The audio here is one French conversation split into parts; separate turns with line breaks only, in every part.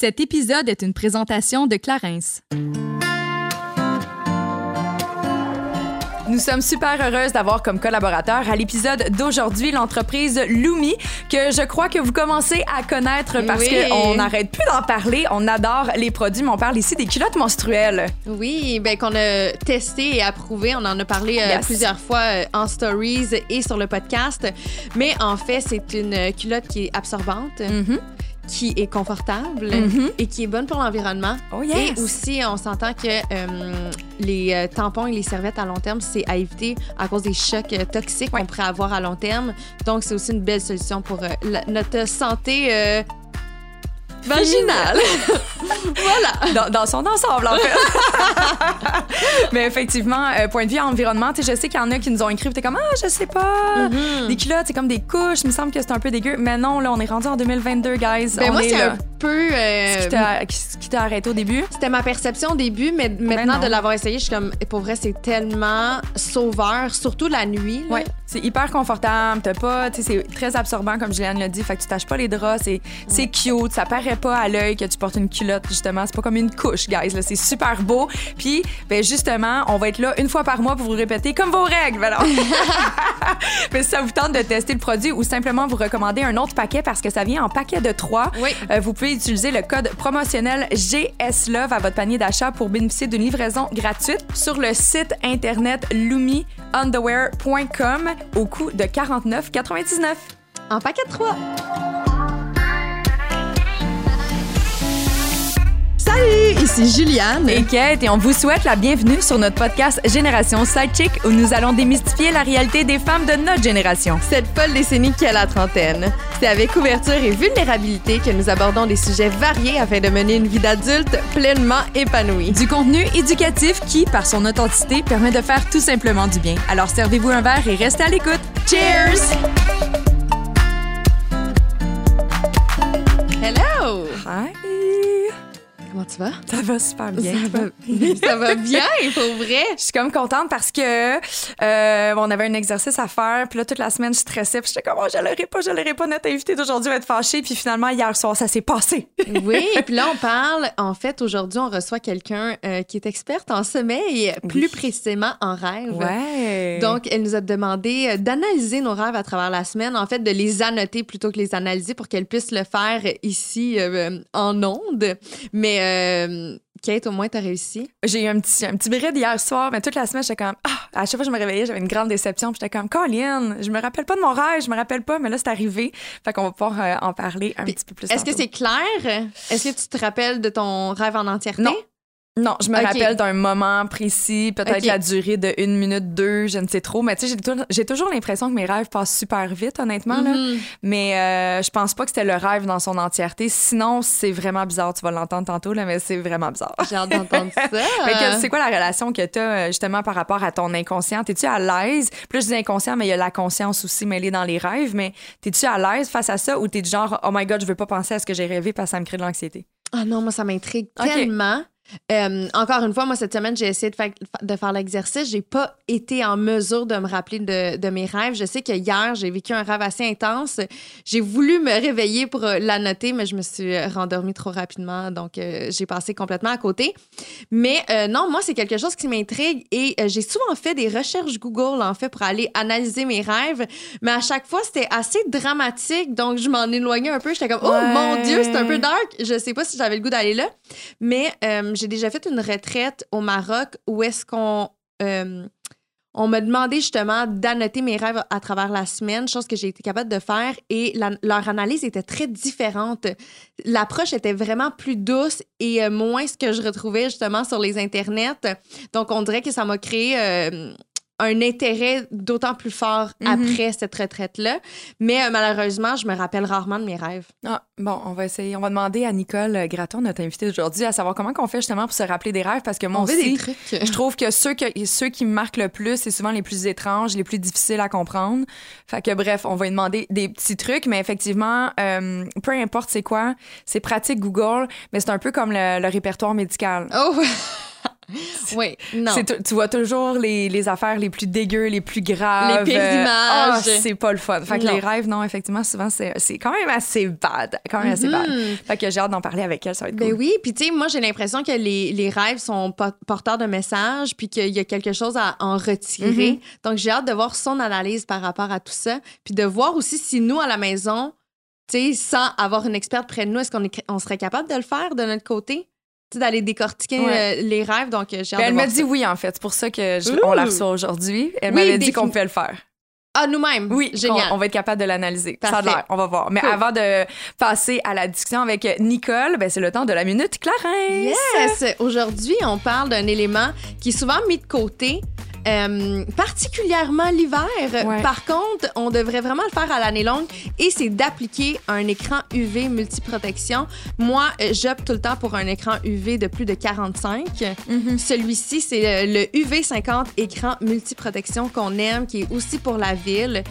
Cet épisode est une présentation de Clarence. Nous sommes super heureuses d'avoir comme collaborateur à l'épisode d'aujourd'hui l'entreprise Lumi, que je crois que vous commencez à connaître parce
Oui.
qu'on n'arrête plus d'en parler. On adore les produits, mais on parle ici des culottes menstruelles.
Oui, ben qu'on a testé et approuvé. On en a parlé euh,
Yes.
plusieurs fois euh, en stories et sur le podcast. Mais en fait, c'est une culotte qui est absorbante,
Mhm.
Qui est confortable
Mhm.
et qui est bonne pour l'environnement.
Oh yes!
Et aussi, on s'entend que euh, les euh, tampons et les serviettes à long terme, c'est à éviter à cause des chocs euh, toxiques
Ouais.
qu'on pourrait avoir à long terme. Donc, c'est aussi une belle solution pour euh, la- notre santé euh, vaginale. voilà.
dans, dans son ensemble, en fait. Mais effectivement, euh, point de vue environnement, tu sais, je sais qu'il y en a qui nous ont écrit, t'es comme, ah, je sais pas,
Mhm.
des culottes, c'est comme des couches, il me semble que c'est un peu dégueu. Mais non, là, on est rendu en 2022, guys.
Ben
on
moi,
est
c'est un peu. euh,
Ce qui t'a- arrêté au début?
C'était ma perception au début, mais maintenant
Ben non.
de l'avoir essayé, je suis comme, pour vrai, c'est tellement sauveur, surtout la nuit.
Ouais, c'est hyper confortable. T'as pas, tu sais, c'est très absorbant comme Juliane l'a dit. Fait que tu tâches pas les draps. C'est, c'est cute. Ça paraît pas à l'œil que tu portes une culotte justement. C'est pas comme une couche, guys. C'est super beau. Puis, ben justement, on va être là une fois par mois pour vous répéter comme vos règles. Ben. Mais si ça vous tente de tester le produit ou simplement vous recommander un autre paquet parce que ça vient en paquet de trois,
Oui.
euh, vous pouvez Utilisez le code promotionnel GSLOVE à votre panier d'achat pour bénéficier d'une livraison gratuite sur le site internet lumiunderwear.com au coût de 49,99.
En paquet 3!
Salut, ici Juliane.
Et Kate, et on vous souhaite la bienvenue sur notre podcast Génération Sidechick où nous allons démystifier la réalité des femmes de notre génération.
Cette folle décennie qui a la trentaine. C'est avec ouverture et vulnérabilité que nous abordons des sujets variés afin de mener une vie d'adulte pleinement épanouie.
Du contenu éducatif qui, par son authenticité, permet de faire tout simplement du bien. Alors servez-vous un verre et restez à l'écoute. Cheers!
Hello!
Hi!
Comment tu vas?
Ça va super bien.
Ça va, ça va bien, pour vrai.
Je suis comme contente parce que euh, on avait un exercice à faire, puis là toute la semaine je stressais, puis j'étais comme oh, je l'aurai pas, je l'aurai pas notre invité d'aujourd'hui va être fâché, puis finalement hier soir ça s'est passé.
Oui, puis là, on parle, en fait, aujourd'hui, on reçoit quelqu'un euh, qui est experte en sommeil, plus précisément en rêve.
Ouais.
Donc, elle nous a demandé euh, d'analyser nos rêves à travers la semaine, en fait, de les annoter plutôt que les analyser pour qu'elle puisse le faire ici euh, en ondes. Mais, euh, Kate, au moins, t'as réussi.
j'ai eu un petit un petit bride hier soir, mais toute la semaine j'étais comme ah, à chaque fois que je me réveillais, j'avais une grande déception, j'étais comme Colin, je me rappelle pas de mon rêve, je me rappelle pas, mais là c'est arrivé. Fait qu'on va pouvoir euh, en parler un
Puis,
petit peu plus
Est-ce que c'est clair? Est-ce que tu te rappelles de ton rêve en entièreté?
Non. Non, je me rappelle d'un moment précis, peut-être la durée de une minute, deux, je ne sais trop. Mais tu sais, j'ai tou- j'ai toujours l'impression que mes rêves passent super vite, honnêtement. là.
Mhm.
Mais euh, je pense pas que c'était le rêve dans son entièreté. Sinon, c'est vraiment bizarre. Tu vas l'entendre tantôt, là, mais c'est vraiment bizarre.
J'ai hâte d'entendre ça.
C'est quoi la relation que tu as justement par rapport à ton inconscient? T'es-tu à l'aise? Là, je dis inconscient, mais il y a la conscience aussi mêlée dans les rêves. Mais t'es-tu à l'aise face à ça ou t'es du genre, oh my god, je veux pas penser à ce que j'ai rêvé parce que ça me crée de l'anxiété?
Ah non, moi, ça m'intrigue tellement. Euh, encore une fois, moi, cette semaine, j'ai essayé de faire, de faire l'exercice. J'ai pas été en mesure de me rappeler de, de mes rêves. Je sais que hier, j'ai vécu un rêve assez intense. J'ai voulu me réveiller pour euh, la noter, mais je me suis euh, rendormie trop rapidement. Donc, euh, j'ai passé complètement à côté. Mais euh, non, moi, c'est quelque chose qui m'intrigue et j'ai souvent fait des recherches Google, en fait, pour aller analyser mes rêves. Mais à chaque fois, c'était assez dramatique. Donc, je m'en éloignais un peu. J'étais comme, oh
Ouais.
mon Dieu, c'est un peu dark. Je sais pas si j'avais le goût d'aller là. Mais j'ai déjà fait une retraite au Maroc où est-ce qu'on. euh, on m'a demandé justement d'annoter mes rêves à travers la semaine, chose que j'ai été capable de faire, et leur analyse était très différente. L'approche était vraiment plus douce et euh, moins ce que je retrouvais justement sur les internets. Donc, on dirait que ça m'a créé euh, un intérêt d'autant plus fort
Mhm.
après cette retraite-là. Mais euh, malheureusement, je me rappelle rarement de mes rêves.
Ah, bon, on va essayer. On va demander à Nicole euh, Gratton, notre invitée d'aujourd'hui, à savoir comment qu'on fait justement pour se rappeler des rêves parce que moi
on
aussi.
des trucs.
Je trouve que ceux, que ceux qui me marquent le plus, c'est souvent les plus étranges, les plus difficiles à comprendre. Fait que bref, on va lui demander des petits trucs, mais effectivement, euh, peu importe c'est quoi, c'est pratique Google, mais c'est un peu comme le, le répertoire médical.
Oh! Oui, non.
Tu vois toujours les, les affaires les plus dégueu, les plus graves.
Les pires
Euh,
images.
c'est pas le fun. Fait que
Non.
les rêves, non, effectivement, souvent, c'est quand même assez bad. Quand même assez bad. Fait que j'ai hâte d'en parler avec elle, ça va être
Ben
cool.
oui, puis tu sais, moi j'ai l'impression que les, les rêves sont po- porteurs de messages, puis qu'il y a quelque chose à en retirer.
Mm-hmm.
Donc j'ai hâte de voir son analyse par rapport à tout ça, puis de voir aussi si nous à la maison, tu sais, sans avoir une experte près de nous, est-ce qu'on est- on serait capable de le faire de notre côté, d'aller décortiquer
Ouais.
euh, les rêves. Donc euh, j'ai
Ben, elle m'a dit
ça.
oui, en fait. C'est pour ça que je- on la reçoit aujourd'hui. Elle
Oui,
m'avait dit qu'on pouvait le faire.
Ah nous-mêmes?
Oui,
génial.
On, va être capable de l'analyser. Ça a l'air, on va voir. Mais
Cool.
avant de passer à la discussion avec Nicole, ben, c'est le temps de la minute Clarence.
Yes! Aujourd'hui, on parle d'un élément qui est souvent mis de côté, euh, particulièrement l'hiver.
Ouais.
Par contre, on devrait vraiment le faire à l'année longue et c'est d'appliquer un écran UV multiprotection. Moi, euh, j'opte tout le temps pour un écran UV de plus de 45.
Mhm.
Celui-ci, c'est le UV50 écran multiprotection qu'on aime, qui est aussi pour la ville.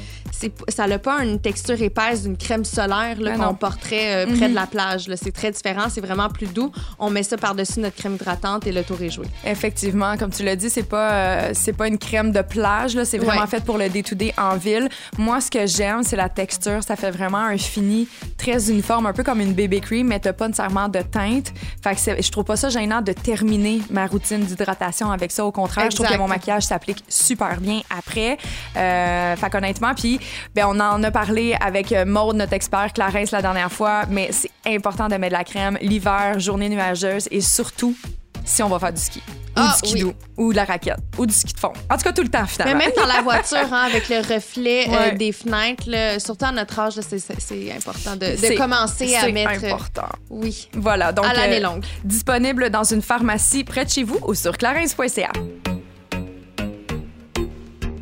Ça n'a pas une texture épaisse d'une crème solaire
Ben
qu'on porterait euh, près
Mhm.
de la plage. C'est très différent, c'est vraiment plus doux. On met ça par-dessus notre crème hydratante et le tour est joué.
Effectivement, comme tu l'as dit, c'est pas euh, pas une crème de plage là, c'est vraiment
Ouais.
fait pour le day-to-day en ville. Moi, ce que j'aime, c'est la texture, ça fait vraiment un fini très uniforme, un peu comme une bébé cream, mais t'as pas nécessairement de teinte. Fait que c'est- je trouve pas ça gênant de terminer ma routine d'hydratation avec ça. Au contraire, je trouve que mon maquillage s'applique super bien après. Euh, fait qu'honnêtement, puis ben on en a parlé avec euh, Maude, notre expert Clarence la dernière fois, mais c'est important de mettre de la crème l'hiver, journée nuageuse et surtout si on va faire du ski ou
Ah,
du ski
oui.
doux ou de la raquette ou du ski de fond. En tout cas, tout le temps
Mais
finalement.
même dans la voiture, hein, avec le reflet euh, des fenêtres, là, surtout à notre âge, c'est, c'est- c'est important de,
C'est-
de commencer à
c'est
mettre. euh,
important.
Oui,
Voilà, donc
à l'année
euh,
longue.
disponible dans une pharmacie près de chez vous ou sur clarence.ca.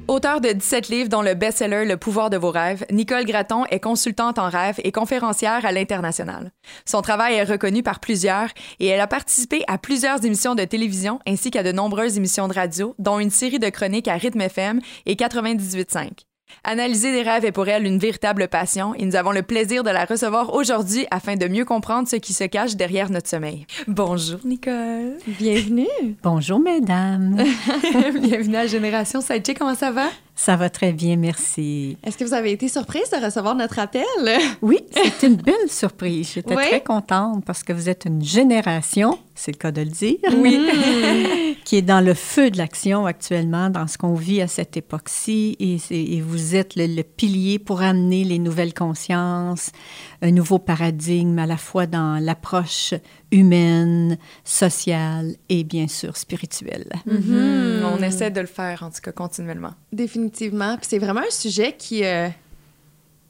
Auteur de 17 livres dont le best-seller Le pouvoir de vos rêves, Nicole Gratton est consultante en rêve et conférencière à l'international. Son travail est reconnu par plusieurs et elle a participé à plusieurs émissions de télévision ainsi qu'à de nombreuses émissions de radio, dont une série de chroniques à Rythme FM et 98.5. Analyser des rêves est pour elle une véritable passion et nous avons le plaisir de la recevoir aujourd'hui afin de mieux comprendre ce qui se cache derrière notre sommeil. Bonjour Nicole.
Bienvenue.
Bonjour, mesdames.
Bienvenue à Génération Sidechick, comment ça va?
Ça va très bien, merci.
Est-ce que vous avez été surprise de recevoir notre appel?
Oui, c'est une belle surprise. J'étais
Oui.
très contente parce que vous êtes une génération, c'est le cas de le dire,
Oui.
qui est dans le feu de l'action actuellement, dans ce qu'on vit à cette époque-ci. Et vous êtes le, le pilier pour amener les nouvelles consciences, un nouveau paradigme à la fois dans l'approche humaine, sociale et bien sûr spirituelle.
Mhm. On essaie de le faire, en tout cas, continuellement.
Définitivement. Puis c'est vraiment un sujet qui, euh,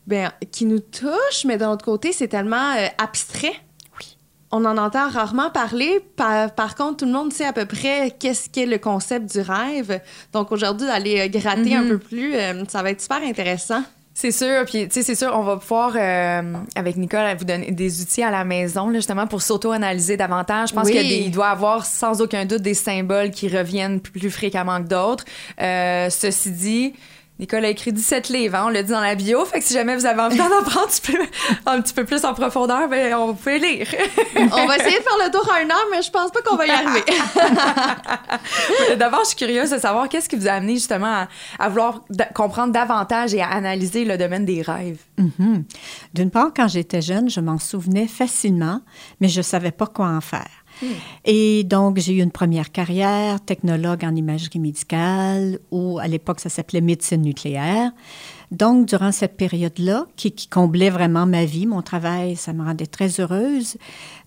ben, qui nous touche, mais d'un autre côté, c'est tellement euh, abstrait.
Oui.
On en entend rarement parler. Par, par contre, tout le monde sait à peu près qu'est-ce qu'est le concept du rêve. Donc aujourd'hui, d'aller euh, gratter un
Mhm.
peu plus, euh, ça va être super intéressant.
C'est sûr, puis tu sais, c'est sûr, on va pouvoir, euh, avec Nicole, vous donner des outils à la maison, là, justement, pour s'auto-analyser davantage. Je pense
Oui.
qu'il doit y avoir sans aucun doute des symboles qui reviennent plus, plus fréquemment que d'autres. Euh, ceci dit, Nicole a écrit 17 livres, hein, on l'a dit dans la bio, fait que si jamais vous avez envie d'en apprendre un petit peu, un petit peu plus en profondeur, ben, on peut lire.
On va essayer de faire le tour à une heure, mais je pense pas qu'on va y arriver.
D'abord, je suis curieuse de savoir qu'est-ce qui vous a amené justement à, à vouloir comprendre davantage et à analyser le domaine des rêves.
Mhm. D'une part, quand j'étais jeune, je m'en souvenais facilement, mais je ne savais pas quoi en faire. Et donc, j'ai eu une première carrière, technologue en imagerie médicale, ou à l'époque, ça s'appelait médecine nucléaire. Donc, durant cette période-là, qui, qui comblait vraiment ma vie, mon travail, ça me rendait très heureuse,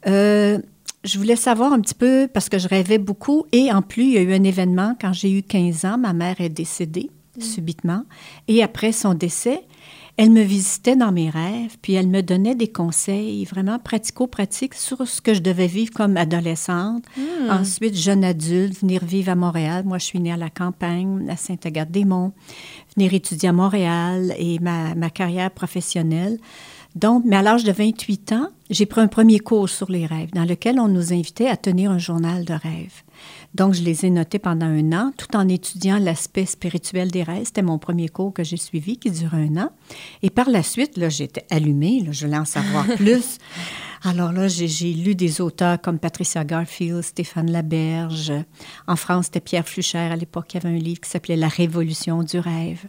euh, je voulais savoir un petit peu, parce que je rêvais beaucoup, et en plus, il y a eu un événement quand j'ai eu 15 ans, ma mère est décédée subitement, et après son décès, elle me visitait dans mes rêves, puis elle me donnait des conseils vraiment pratico-pratiques sur ce que je devais vivre comme adolescente. Ensuite, jeune adulte, venir vivre à Montréal. Moi, je suis née à la campagne, à Sainte-Agathe-des-Monts. Venir étudier à Montréal et ma, ma carrière professionnelle. Donc, mais à l'âge de 28 ans, j'ai pris un premier cours sur les rêves, dans lequel on nous invitait à tenir un journal de rêves. Donc, je les ai notés pendant un an, tout en étudiant l'aspect spirituel des rêves. C'était mon premier cours que j'ai suivi, qui dure un an. Et par la suite, là, j'étais allumée, là, je voulais en savoir plus. Alors là, j'ai, lu des auteurs comme Patricia Garfield, Stéphane Laberge. En France, c'était Pierre Flucher. À l'époque, y avait un livre qui s'appelait La Révolution du rêve.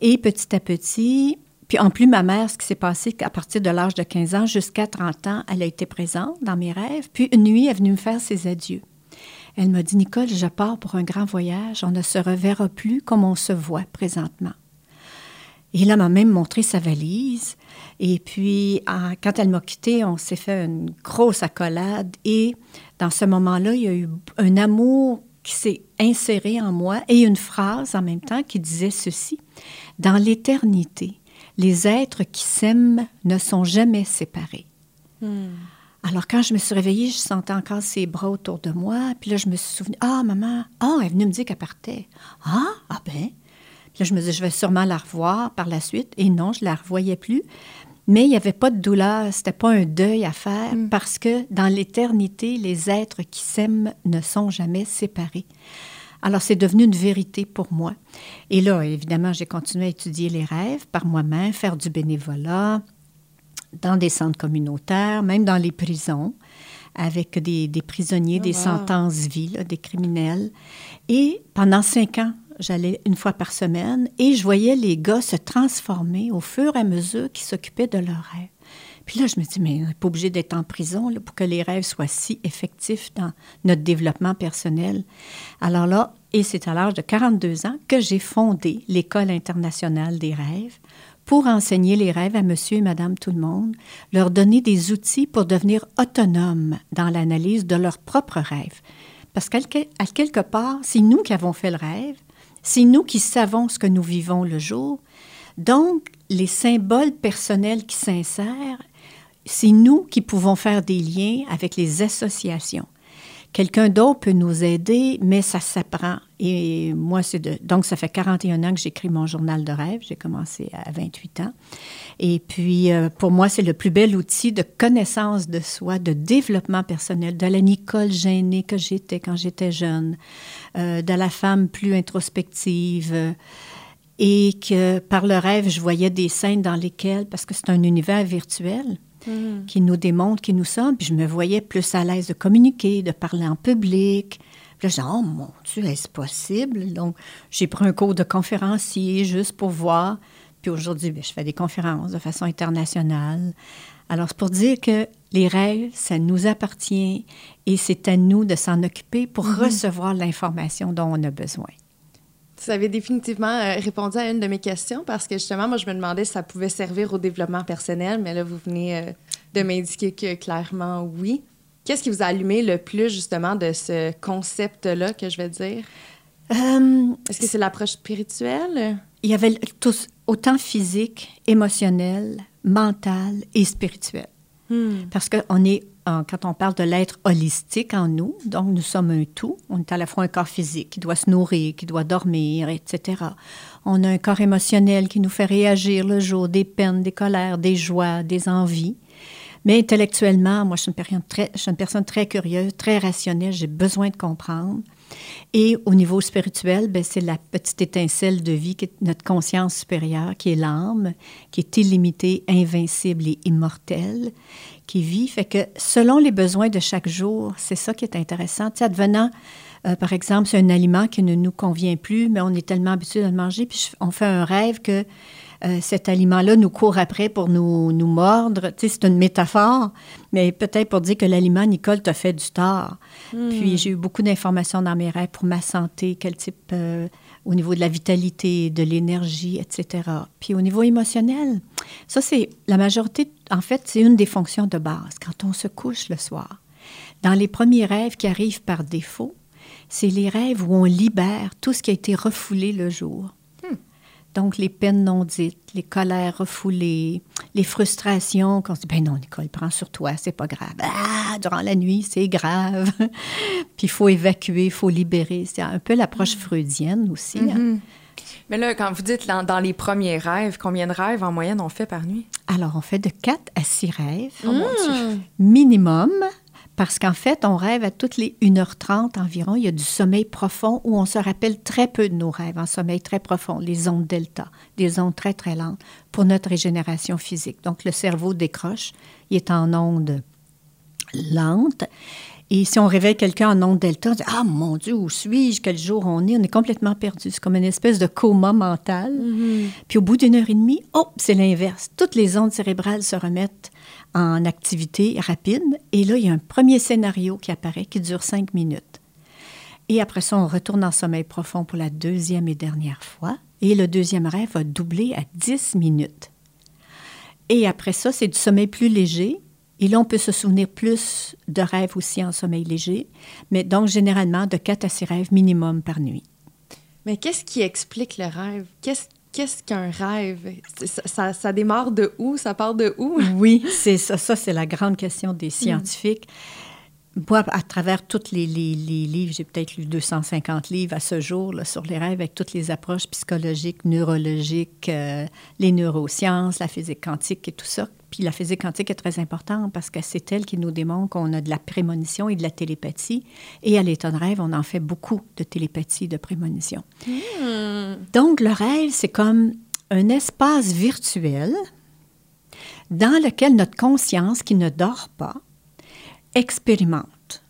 Et petit à petit, puis en plus, ma mère, ce qui s'est passé à partir de l'âge de 15 ans jusqu'à 30 ans, elle a été présente dans mes rêves. Puis une nuit, elle est venue me faire ses adieux. Elle m'a dit, Nicole, je pars pour un grand voyage. On ne se reverra plus comme on se voit présentement. Et là, m'a même montré sa valise. Et puis, quand elle m'a quittée, on s'est fait une grosse accolade. Et dans ce moment-là, il y a eu un amour qui s'est inséré en moi et une phrase en même temps qui disait ceci. Dans l'éternité, les êtres qui s'aiment ne sont jamais séparés. Alors, quand je me suis réveillée, je sentais encore ses bras autour de moi. Puis là, je me suis souvenue, ah, maman, ah, elle est venue me dire qu'elle partait. Ah, ah ben. Puis là, je me disais, je vais sûrement la revoir par la suite. Et non, je la revoyais plus. Mais il n'y avait pas de douleur, c'était pas un deuil à faire parce que dans l'éternité, les êtres qui s'aiment ne sont jamais séparés. Alors, c'est devenu une vérité pour moi. Et là, évidemment, j'ai continué à étudier les rêves par moi-même, faire du bénévolat, dans des centres communautaires, même dans les prisons, avec des, des prisonniers, des
wow.
sentences vie, là, des criminels. Et pendant cinq ans, j'allais une fois par semaine et je voyais les gars se transformer au fur et à mesure qu'ils s'occupaient de leurs rêves. Puis là, je me dis, mais on n'est pas obligé d'être en prison là, pour que les rêves soient si effectifs dans notre développement personnel. Alors là, et c'est à l'âge de 42 ans que j'ai fondé l'École internationale des rêves pour enseigner les rêves à monsieur et madame tout le monde, leur donner des outils pour devenir autonomes dans l'analyse de leurs propres rêves. Parce qu'à quelque part, c'est nous qui avons fait le rêve, c'est nous qui savons ce que nous vivons le jour. Donc, les symboles personnels qui s'insèrent, c'est nous qui pouvons faire des liens avec les associations. Quelqu'un d'autre peut nous aider, mais ça s'apprend. Et moi, c'est de... Donc, ça fait 41 ans que j'écris mon journal de rêve. J'ai commencé à 28 ans. Et puis, euh, pour moi, c'est le plus bel outil de connaissance de soi, de développement personnel, de la Nicole gênée que j'étais quand j'étais jeune, euh, de la femme plus introspective. euh, et que par le rêve, je voyais des scènes dans lesquelles, parce que c'est un univers virtuel, qui nous démontre qui nous sommes. Puis je me voyais plus à l'aise de communiquer, de parler en public. Puis là, je disais, oh mon Dieu, est-ce possible? Donc, j'ai pris un cours de conférencier juste pour voir. Puis aujourd'hui, bien, je fais des conférences de façon internationale. Alors, c'est pour dire que les rêves, ça nous appartient et c'est à nous de s'en occuper pour recevoir l'information dont on a besoin.
Vous avez définitivement euh, répondu à une de mes questions parce que justement, moi, je me demandais si ça pouvait servir au développement personnel, mais là, vous venez euh, de m'indiquer que clairement oui. Qu'est-ce qui vous a allumé le plus justement de ce concept-là que je vais dire?
Euh,
Est-ce que c'est l'approche spirituelle?
il y avait tous, autant physique, émotionnel, mental et spirituel. Parce que on est, quand on parle de l'être holistique en nous, donc nous sommes un tout. On est à la fois un corps physique qui doit se nourrir, qui doit dormir, etc. On a un corps émotionnel qui nous fait réagir le jour, des peines, des colères, des joies, des envies. Mais intellectuellement, moi, je suis une je suis une personne très curieuse, très rationnelle. J'ai besoin de comprendre. Et au niveau spirituel, ben, c'est la petite étincelle de vie qui est notre conscience supérieure, qui est l'âme, qui est illimitée, invincible et immortelle, qui vit. Fait que selon les besoins de chaque jour, c'est ça qui est intéressant. Tu sais, advenant, euh, par exemple, c'est un aliment qui ne nous convient plus, mais on est tellement habitué à le manger, puis on fait un rêve que euh, cet aliment-là nous court après pour nous, nous mordre. Tu sais, c'est une métaphore, mais peut-être pour dire que l'aliment, Nicole, t'a fait du tort. Puis j'ai eu beaucoup d'informations dans mes rêves pour ma santé, quel type, euh, au niveau de la vitalité, de l'énergie, etc. Puis au niveau émotionnel, ça, c'est la majorité, en fait, c'est une des fonctions de base quand on se couche le soir. Dans les premiers rêves qui arrivent par défaut, c'est les rêves où on libère tout ce qui a été refoulé le jour. Donc, les peines non dites, les colères refoulées, les frustrations, qu'on se dit, ben non, Nicole, prends sur toi, c'est pas grave. Ah, durant la nuit, c'est grave. Puis, il faut évacuer, il faut libérer. C'est un peu l'approche freudienne aussi. hein.
Mais là, quand vous dites dans, dans les premiers rêves, combien de rêves en moyenne on fait par nuit?
Alors, on fait de 4 à 6 rêves
Oh
minimum, parce qu'en fait, on rêve à toutes les 1h30 environ. Il y a du sommeil profond où on se rappelle très peu de nos rêves en sommeil très profond, les ondes delta, des ondes très, très lentes pour notre régénération physique. Donc, le cerveau décroche, il est en ondes lente. Et si on réveille quelqu'un en onde delta, on dit Ah mon Dieu, où suis-je? Quel jour on est On est complètement perdu. C'est comme une espèce de coma mental. Puis au bout d'une heure et demie, oh, c'est l'inverse. Toutes les ondes cérébrales se remettent en activité rapide. Et là, il y a un premier scénario qui apparaît qui dure cinq minutes. Et après ça, on retourne en sommeil profond pour la deuxième et dernière fois. Et le deuxième rêve va doubler à 10 minutes. Et après ça, c'est du sommeil plus léger. Et là, on peut se souvenir plus de rêves aussi en sommeil léger. Mais donc, généralement, de 4 à 6 rêves minimum par nuit.
Mais qu'est-ce qui explique le rêve? Qu'est-ce qu'un rêve? Ça, ça, ça, démarre de où? Ça part de où?
Oui, c'est ça. Ça, c'est la grande question des scientifiques. Mm moi, à travers tous les, les, les livres, j'ai peut-être lu 250 livres à ce jour là, sur les rêves avec toutes les approches psychologiques, neurologiques, euh, les neurosciences, la physique quantique et tout ça. Puis la physique quantique est très importante parce que c'est elle qui nous démontre qu'on a de la prémonition et de la télépathie. Et à l'état de rêve, on en fait beaucoup de télépathie, de prémonition. Hmm. Donc le rêve, c'est comme un espace virtuel dans lequel notre conscience, qui ne dort pas, expérimente.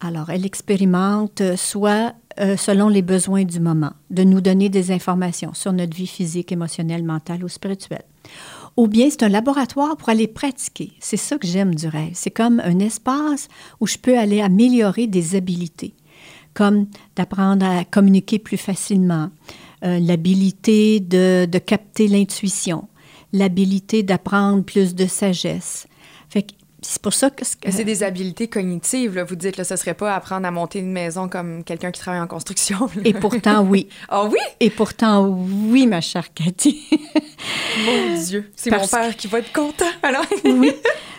Alors, elle expérimente soit euh, selon les besoins du moment, de nous donner des informations sur notre vie physique, émotionnelle, mentale ou spirituelle. Ou bien c'est un laboratoire pour aller pratiquer. C'est ça que j'aime du rêve. C'est comme un espace où je peux aller améliorer des habiletés, comme d'apprendre à communiquer plus facilement, euh, l'habilité de, de capter l'intuition, l'habilité d'apprendre plus de sagesse. C'est pour ça que...
C'est des habiletés cognitives, là. Vous dites, là, ce serait pas apprendre à monter une maison comme quelqu'un qui travaille en construction.
Et pourtant, oui.
Ah oui?
Et pourtant, oui, ma chère Cathy.
mon Dieu, c'est mon père qui va être content, alors.
oui.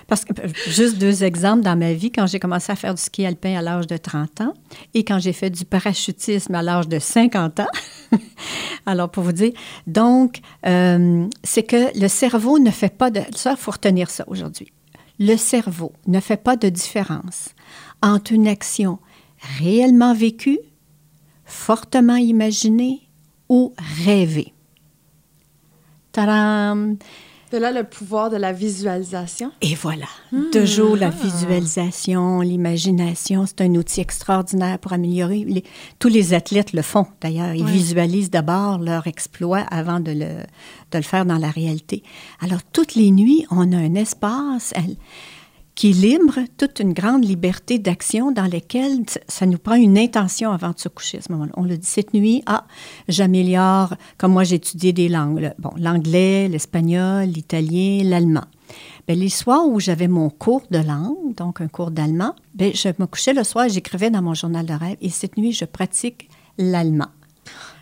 Parce que, juste deux exemples dans ma vie, quand j'ai commencé à faire du ski alpin à l'âge de 30 ans et quand j'ai fait du parachutisme à l'âge de 50 ans. Alors, pour vous dire, donc, euh, c'est que le cerveau ne fait pas de... Ça, il faut retenir ça aujourd'hui le cerveau ne fait pas de différence entre une action réellement vécue, fortement imaginée ou rêvée.
Tadam! De là le pouvoir de la visualisation.
Et voilà. Hmm. Toujours la visualisation, l'imagination, c'est un outil extraordinaire pour améliorer. tous les athlètes le font d'ailleurs. Ils visualisent d'abord leur exploit avant de le, de le faire dans la réalité. Alors, toutes les nuits, on a un espace qui libre, toute une grande liberté d'action dans laquelle ça nous prend une intention avant de se coucher à ce moment-là. On le dit cette nuit, ah, j'améliore, comme moi j'ai étudié des langues, bon, l'anglais, l'espagnol, l'italien, l'allemand. Bien, les soirs où j'avais mon cours de langue, donc un cours d'allemand, bien, je me couchais le soir et j'écrivais dans mon journal de rêve et cette nuit, je pratique l'allemand.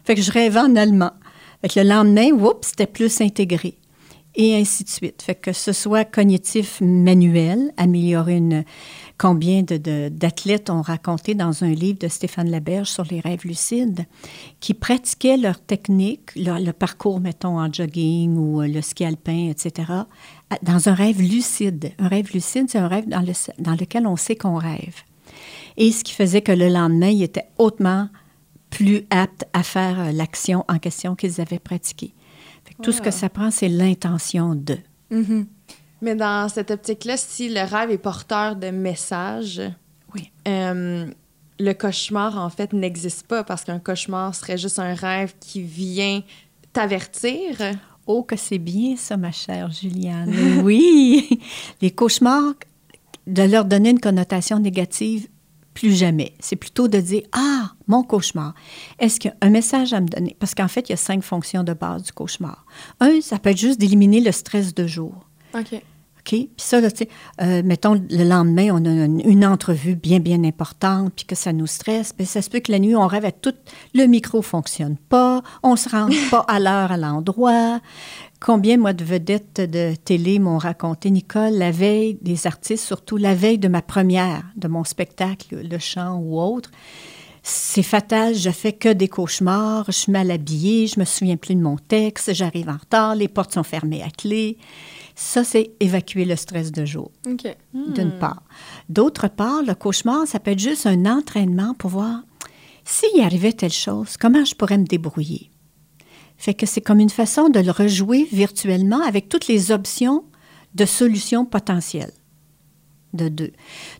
Fait que je rêvais en allemand. Fait que le lendemain, oups, c'était plus intégré et ainsi de suite. Que ce soit cognitif manuel, améliorer une... Combien d'athlètes de, ont raconté dans un livre de Stéphane Laberge sur les rêves lucides qui pratiquaient leur technique, le parcours, mettons, en jogging ou euh, le ski alpin, etc., dans un rêve lucide. Un rêve lucide, c'est un rêve dans, le, dans lequel on sait qu'on rêve. Et ce qui faisait que le lendemain, il était hautement plus apte à faire euh, l'action en question qu'ils avaient pratiquée. Tout ce que ça prend, c'est l'intention de.
Mm-hmm. Mais dans cette optique-là, si le rêve est porteur de messages,
oui.
Euh, le cauchemar, en fait, n'existe pas parce qu'un cauchemar serait juste un rêve qui vient t'avertir.
Oh, que c'est bien ça, ma chère Juliane. oui, les cauchemars, de leur donner une connotation négative, plus jamais. C'est plutôt de dire Ah, mon cauchemar. Est-ce qu'il y a un message à me donner? Parce qu'en fait, il y a cinq fonctions de base du cauchemar. Un, ça peut être juste d'éliminer le stress de jour.
OK.
OK? Puis ça, tu sais, euh, mettons, le lendemain, on a une, entrevue bien, bien importante, puis que ça nous stresse. Puis ça se peut que la nuit, on rêve à tout. Le micro fonctionne pas, on se rend pas à l'heure à l'endroit. Combien, moi, de vedettes de télé m'ont raconté, Nicole, la veille des artistes, surtout la veille de ma première, de mon spectacle, le chant ou autre. C'est fatal, je fais que des cauchemars, je suis mal habillée, je me souviens plus de mon texte, j'arrive en retard, les portes sont fermées à clé. Ça, c'est évacuer le stress de jour, d'une hmm. part. D'autre part, le cauchemar, ça peut être juste un entraînement pour voir s'il y arrivait telle chose, comment je pourrais me débrouiller? Fait que c'est comme une façon de le rejouer virtuellement avec toutes les options de solutions potentielles. de deux.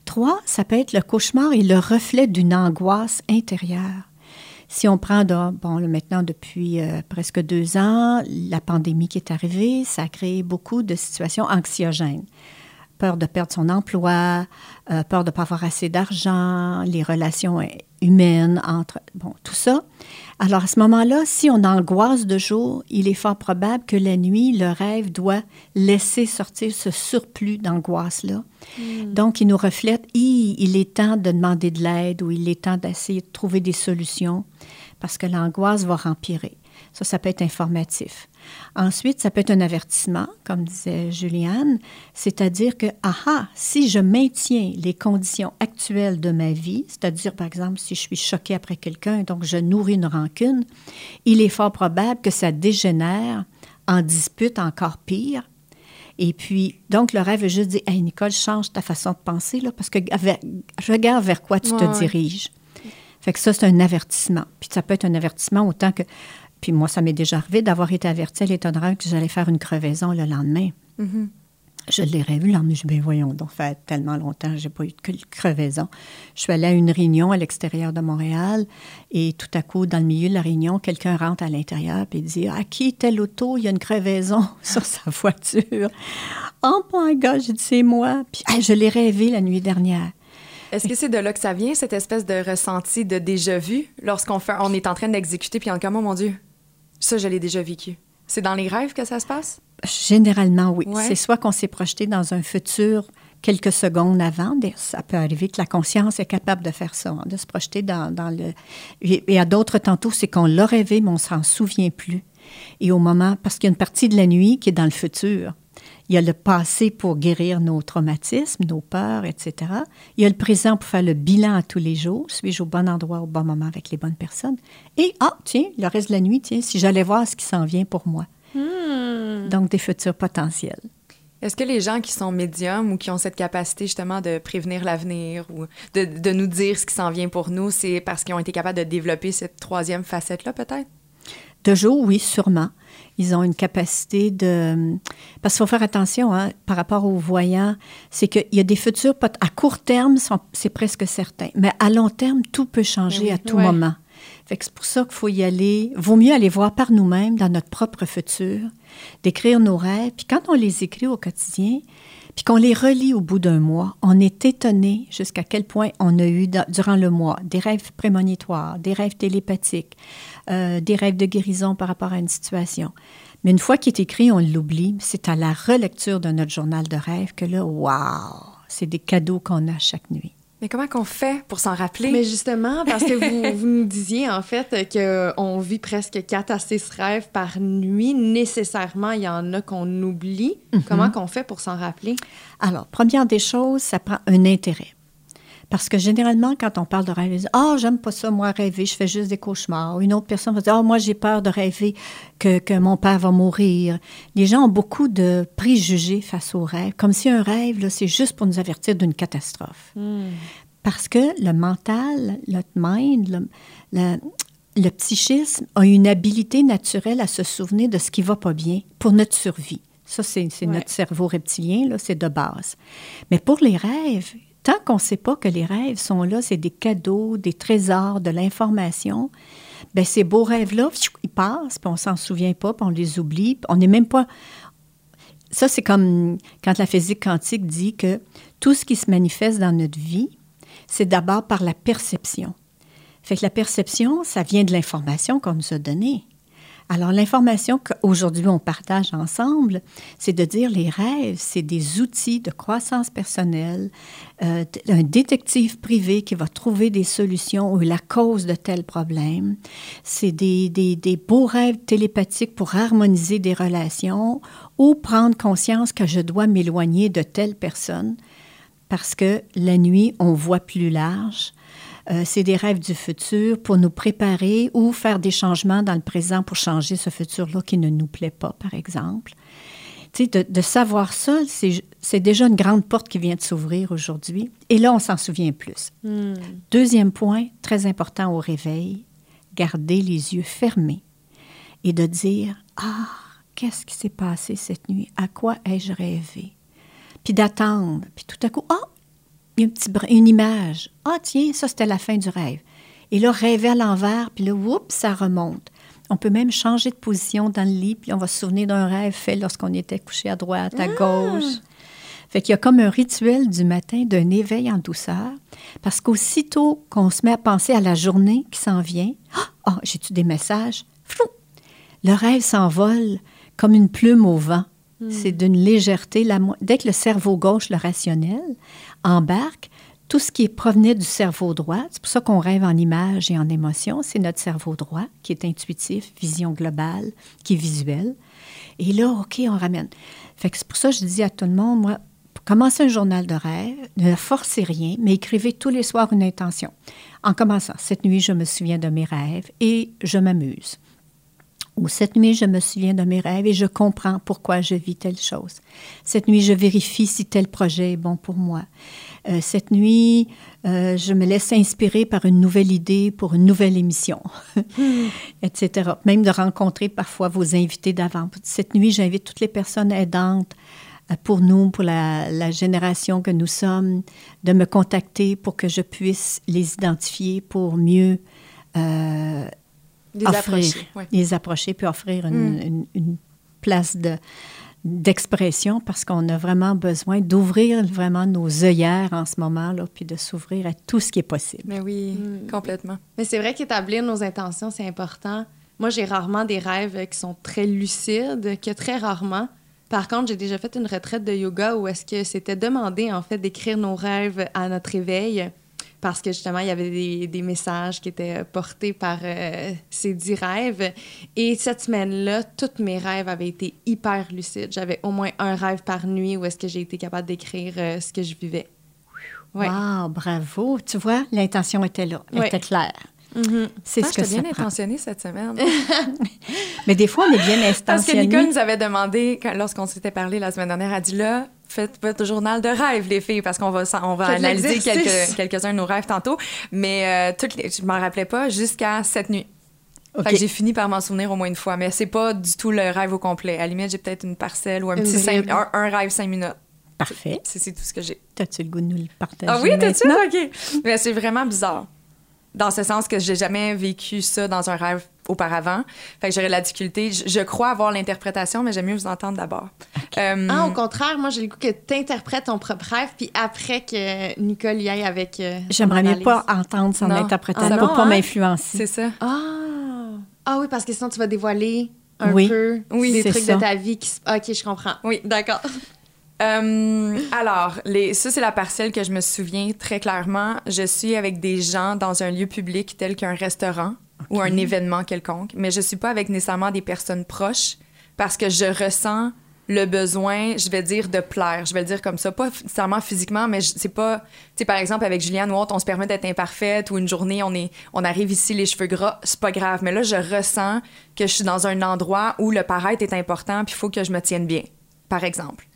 Trois, ça peut être le cauchemar et le reflet d'une angoisse intérieure. Si on prend, bon, maintenant depuis euh, presque deux ans, la pandémie qui est arrivée, ça a créé beaucoup de situations anxiogènes. Peur de perdre son emploi, euh, peur de ne pas avoir assez d'argent, les relations humaines entre... Bon, tout ça. Alors à ce moment-là, si on angoisse de jour, il est fort probable que la nuit, le rêve doit laisser sortir ce surplus d'angoisse-là. Hmm. Donc, il nous reflète, il est temps de demander de l'aide ou il est temps d'essayer de trouver des solutions parce que l'angoisse va rempirer. Ça, ça peut être informatif. Ensuite, ça peut être un avertissement, comme disait Juliane, c'est-à-dire que, aha, si je maintiens les conditions actuelles de ma vie, c'est-à-dire, par exemple, si je suis choquée après quelqu'un, donc je nourris une rancune, il est fort probable que ça dégénère en dispute encore pire. Et puis, donc, le rêve veut juste dire, hey, Nicole, change ta façon de penser, là, parce que regarde vers quoi tu te diriges. Fait que ça, c'est un avertissement. Puis ça peut être un avertissement autant que. Puis moi, ça m'est déjà arrivé d'avoir été averti à rêve que j'allais faire une crevaison le lendemain. Mm-hmm. Je l'ai revu le lendemain. Je dis, ben voyons, donc, fait tellement longtemps, j'ai pas eu de crevaison. Je suis allée à une réunion à l'extérieur de Montréal et tout à coup, dans le milieu de la réunion, quelqu'un rentre à l'intérieur et dit, à qui tel auto, il y a une crevaison sur sa voiture. Oh my God, j'ai dit, c'est moi. Puis je l'ai rêvé la nuit dernière.
Est-ce que c'est de là que ça vient, cette espèce de ressenti de déjà-vu, lorsqu'on fait, on est en train d'exécuter, puis en comme, oh mon Dieu, ça, je l'ai déjà vécu. C'est dans les rêves que ça se passe?
Généralement, oui. C'est soit qu'on s'est projeté dans un futur quelques secondes avant. Ça peut arriver que la conscience est capable de faire ça, hein, de se projeter dans, dans le... Et à d'autres tantôt, c'est qu'on l'a rêvé, mais on s'en souvient plus. Et au moment, parce qu'il y a une partie de la nuit qui est dans le futur. Il y a le passé pour guérir nos traumatismes, nos peurs, etc. Il y a le présent pour faire le bilan à tous les jours. Suis-je au bon endroit au bon moment avec les bonnes personnes? Et, ah, tiens, le reste de la nuit, tiens, si j'allais voir ce qui s'en vient pour moi. Hmm. Donc, des futurs potentiels.
Est-ce que les gens qui sont médiums ou qui ont cette capacité justement de prévenir l'avenir ou de, de, nous dire ce qui s'en vient pour nous, c'est parce qu'ils ont été capables de développer cette troisième facette-là, peut-être?
De jour, oui, sûrement. Ils ont une capacité de... Parce qu'il faut faire attention hein, par rapport aux voyants, c'est qu'il y a des futurs... À court terme, c'est presque certain. Mais à long terme, tout peut changer à tout moment. c'est pour ça qu'il faut y aller. Vaut mieux aller voir par nous-mêmes dans notre propre futur, d'écrire nos rêves. Puis quand on les écrit au quotidien, puis qu'on les relit au bout d'un mois, on est étonné jusqu'à quel point on a eu durant le mois des rêves prémonitoires, des rêves télépathiques, euh, des rêves de guérison par rapport à une situation. Mais une fois qu'il est écrit, on l'oublie. C'est à la relecture de notre journal de rêve que là, waouh, c'est des cadeaux qu'on a chaque nuit.
Mais comment qu'on fait pour s'en rappeler?
Mais justement, parce que vous, vous nous disiez en fait qu'on vit presque 4 à 6 rêves par nuit. Nécessairement, il y en a qu'on oublie. Mhm. Comment qu'on fait pour s'en rappeler?
Alors, première des choses, ça prend un intérêt. Parce que généralement, quand on parle de rêve, Ah, oh, j'aime pas ça, moi, rêver, je fais juste des cauchemars. Une autre personne va dire Ah, oh, moi, j'ai peur de rêver que, que, mon père va mourir. Les gens ont beaucoup de préjugés face aux rêves, comme si un rêve, c'est juste pour nous avertir d'une catastrophe. Hmm. Parce que le mental, notre mind, le, le, psychisme a une habilité naturelle à se souvenir de ce qui va pas bien pour notre survie. Ça, c'est notre cerveau reptilien, c'est de base. Mais pour les rêves, tant qu'on ne sait pas que les rêves sont là, c'est des cadeaux, des trésors, de l'information, ben ces beaux rêves-là, ils passent, puis on s'en souvient pas, puis on les oublie, on n'est même pas... Ça, c'est comme quand la physique quantique dit que tout ce qui se manifeste dans notre vie, c'est d'abord par la perception. Fait que la perception, ça vient de l'information qu'on nous a donnée. Alors, l'information qu'aujourd'hui on partage ensemble, c'est de dire les rêves, c'est des outils de croissance personnelle, euh, un détective privé qui va trouver des solutions ou la cause de tel problème. C'est des, des, des beaux rêves télépathiques pour harmoniser des relations ou prendre conscience que je dois m'éloigner de telle personne parce que la nuit, on voit plus large. Euh, c'est des rêves du futur pour nous préparer ou faire des changements dans le présent pour changer ce futur-là qui ne nous plaît pas, par exemple. Tu sais, de, savoir ça, c'est déjà une grande porte qui vient de s'ouvrir aujourd'hui. Et là, on s'en souvient plus. Hmm. Deuxième point, très important au réveil, garder les yeux fermés et de dire, ah, qu'est-ce qui s'est passé cette nuit? À quoi ai-je rêvé? Puis d'attendre. Puis tout à coup, ah, un petit, une image. Ah, tiens, ça, c'était la fin du rêve. Et là, rêver à l'envers, puis là, oups, ça remonte. On peut même changer de position dans le lit, puis on va se souvenir d'un rêve fait lorsqu'on était couché à droite, à gauche. Fait qu'il y a comme un rituel du matin d'un éveil en douceur, parce qu'aussitôt qu'on se met à penser à la journée qui s'en vient, ah, oh, j'ai-tu des messages? Flou! Le rêve s'envole comme une plume au vent. Hmm. C'est d'une légèreté. Dès que le cerveau gauche, le rationnel, embarque, tout ce qui provenait du cerveau droit, c'est pour ça qu'on rêve en images et en émotions, c'est notre cerveau droit qui est intuitif, vision globale, qui est visuel. Et là, OK, on ramène. Fait c'est pour ça que je dis à tout le monde, moi, commencez un journal de rêve, ne forcez rien, mais écrivez tous les soirs une intention. En commençant, cette nuit, je me souviens de mes rêves et je m'amuse. Ou cette nuit, je me souviens de mes rêves et je comprends pourquoi je vis telle chose. Cette nuit, je vérifie si tel projet est bon pour moi. Euh, cette nuit, euh, je me laisse inspirer par une nouvelle idée pour une nouvelle émission, etc. Même de rencontrer parfois vos invités d'avant. Cette nuit, j'invite toutes les personnes aidantes euh, pour nous, pour la, génération que nous sommes, de me contacter pour que je puisse les identifier pour mieux
les
approcher, les approcher puis offrir une mm. place de, d'expression parce qu'on a vraiment besoin d'ouvrir vraiment nos œillères en ce moment, là, puis de s'ouvrir à tout ce qui est possible.
Mais oui, mm. complètement.
Mais c'est vrai qu'établir nos intentions, c'est important. Moi, j'ai rarement des rêves qui sont très lucides, que très rarement. Par contre, j'ai déjà fait une retraite de yoga où est-ce que c'était demandé, en fait, d'écrire nos rêves à notre réveil parce que justement, il y avait des, des messages qui étaient portés par euh, ces dix rêves. Et cette semaine-là, tous mes rêves avaient été hyper lucides. J'avais au moins un rêve par nuit où est-ce que j'ai été capable d'écrire euh, ce que je vivais.
Ouais. Wow, bravo. Tu vois, l'intention était là, elle était claire.
Mm-hmm. C'est ce que bien intentionné cette semaine.
Mais des fois, on est bien intentionné.
Parce que Nicole nous avait demandé, lorsqu'on s'était parlé la semaine dernière, elle dit là, faites votre journal de rêve, les filles, parce qu'on va, on va analyser quelques, quelques-uns de nos rêves tantôt. Mais euh, toutes les, je m'en rappelais pas jusqu'à cette nuit. Okay. j'ai fini par m'en souvenir au moins une fois, mais c'est pas du tout le rêve au complet. À la limite, j'ai peut-être une parcelle ou un petit cinq, un, rêve cinq minutes.
Parfait.
C'est tout ce que j'ai.
T'as-tu le goût de nous le partager?
Ah oui, t'as-tu? OK. Mais c'est vraiment bizarre dans ce sens que j'ai jamais vécu ça dans un rêve auparavant. Fait que j'aurais la difficulté. Je, crois avoir l'interprétation, mais j'aime mieux vous entendre d'abord.
Euh, ah, au contraire, moi, j'ai le goût que tu interprètes ton propre rêve, puis après que Nicole y aille avec. Euh,
J'aimerais mieux pas entendre son interprétation pour pas hein? m'influencer.
C'est ça.
Ah. ah oui, parce que sinon, tu vas dévoiler un peu oui, des trucs de ta vie qui. Ok, je comprends.
Oui, d'accord. Euh, alors, les, ça, c'est la parcelle que je me souviens très clairement. Je suis avec des gens dans un lieu public tel qu'un restaurant ou un événement quelconque, mais je suis pas avec nécessairement des personnes proches parce que je ressens le besoin, je vais dire, de plaire. Je vais le dire comme ça. Pas nécessairement physiquement, mais c'est pas. Tu sais, par exemple, avec Juliane Watt, on se permet d'être imparfaite ou une journée, on, est, on arrive ici, les cheveux gras, c'est pas grave. Mais là, je ressens que je suis dans un endroit où le paraître est important, puis il faut que je me tienne bien, par exemple.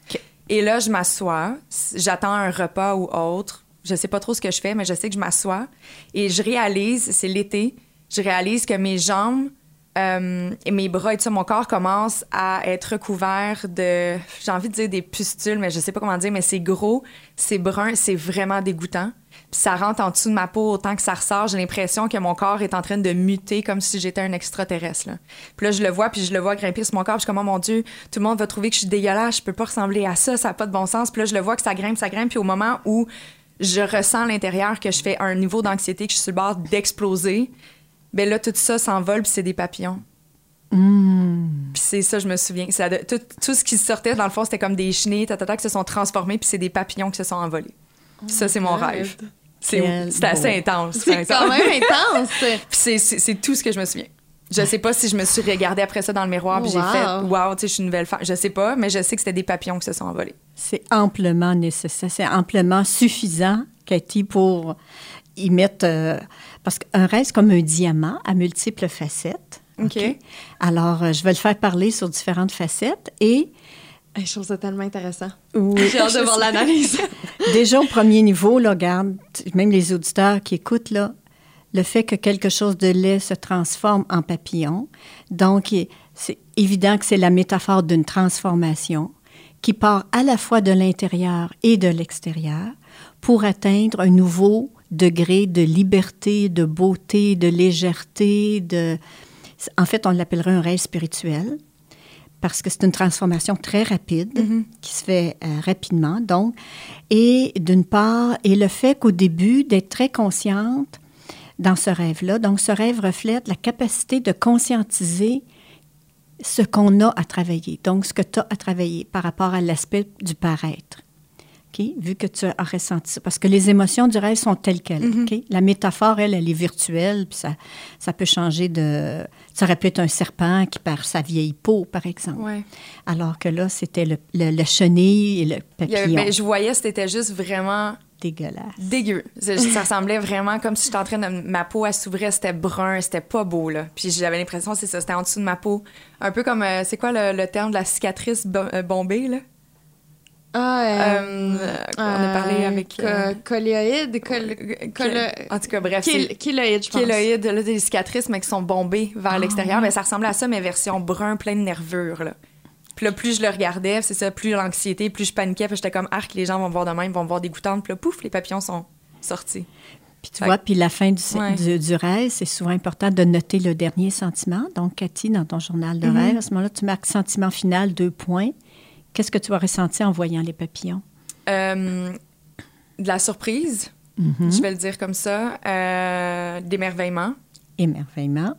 Et là, je m'assois, j'attends un repas ou autre. Je sais pas trop ce que je fais, mais je sais que je m'assois. Et je réalise, c'est l'été, je réalise que mes jambes euh, et mes bras et tout ça, mon corps commence à être recouvert de, j'ai envie de dire des pustules, mais je sais pas comment dire, mais c'est gros, c'est brun, c'est vraiment dégoûtant ça rentre en dessous de ma peau autant que ça ressort. J'ai l'impression que mon corps est en train de muter comme si j'étais un extraterrestre. Là. Puis là, je le vois, puis je le vois grimper sur mon corps. Puis je suis comme, oh mon Dieu, tout le monde va trouver que je suis dégueulasse. Je peux pas ressembler à ça. Ça n'a pas de bon sens. Puis là, je le vois que ça grimpe, ça grimpe. Puis au moment où je ressens à l'intérieur que je fais un niveau d'anxiété, que je suis sur le bord d'exploser, ben là, tout ça s'envole, puis c'est des papillons.
Mmh.
Puis c'est ça, je me souviens. Ça, tout, tout, ce qui sortait, dans le fond, c'était comme des chenilles, tatata, qui se sont transformés, puis c'est des papillons qui se sont envolés. Ça, c'est mon rêve. C'est assez intense.
C'est quand même intense.
c'est tout ce que je me souviens. Je sais pas si je me suis regardée après ça dans le miroir puis j'ai fait waouh, tu sais, je suis une nouvelle femme. Je sais pas, mais je sais que c'était des papillons qui se sont envolés.
C'est amplement nécessaire, c'est amplement suffisant, Cathy, pour y mettre. Euh, parce qu'un reste comme un diamant à multiples facettes.
OK?
Alors, euh, je vais le faire parler sur différentes facettes et
je trouve ça tellement intéressant.
Oui.
J'ai hâte de voir l'analyse.
Déjà, au premier niveau, là, regarde, même les auditeurs qui écoutent, là, le fait que quelque chose de laid se transforme en papillon. Donc, c'est évident que c'est la métaphore d'une transformation qui part à la fois de l'intérieur et de l'extérieur pour atteindre un nouveau degré de liberté, de beauté, de légèreté, de... En fait, on l'appellerait un rêve spirituel parce que c'est une transformation très rapide qui se fait euh, rapidement, donc. Et d'une part, et le fait qu'au début, d'être très consciente dans ce rêve-là, donc ce rêve reflète la capacité de conscientiser ce qu'on a à travailler, donc ce que tu as à travailler par rapport à l'aspect du paraître. Vu que tu as ressenti ça. Parce que les émotions du rêve sont telles quelles. OK? La métaphore, elle, elle est virtuelle, puis ça, ça peut changer de. Ça aurait pu être un serpent qui perd sa vieille peau, par exemple.
Ouais.
Alors que là, c'était le, le, le chenille et le
Il
papillon.
ben, je voyais, c'était juste vraiment
Dégueulasse.
dégueu. Ça, ça ressemblait vraiment comme si j'étais en train de. Ma peau, elle s'ouvrait, c'était brun, c'était pas beau, là. Puis j'avais l'impression, c'est ça, c'était en dessous de ma peau. Un peu comme. euh, c'est quoi le, le terme de la cicatrice euh, bombée, là?
Ah,
Euh, on a parlé avec. euh,
Coléoïde, col, colo-
En tout cas, bref.
Kéloïde, je pense.
Kéloïde, là, des cicatrices, mais qui sont bombées vers
Ah,
l'extérieur. Ben, ça ressemblait à ça, mais version brun, plein de nervures. Là. Puis là, plus je le regardais, c'est ça, plus l'anxiété, plus je paniquais. Puis j'étais comme, arc, les gens vont me voir de même, vont me voir dégoûtante. Puis là, pouf, les papillons sont sortis.
Puis tu
Fait-
vois, puis la fin du,
Ouais.
du, du rêve, c'est souvent important de noter le dernier sentiment. Donc, Cathy, dans ton journal de
Mhm.
rêve, à ce moment-là, tu marques sentiment final, deux points. Qu'est-ce que tu as ressenti en voyant les papillons?
Euh, de la surprise,
Mhm.
je vais le dire comme ça, euh, d'émerveillement.
Émerveillement.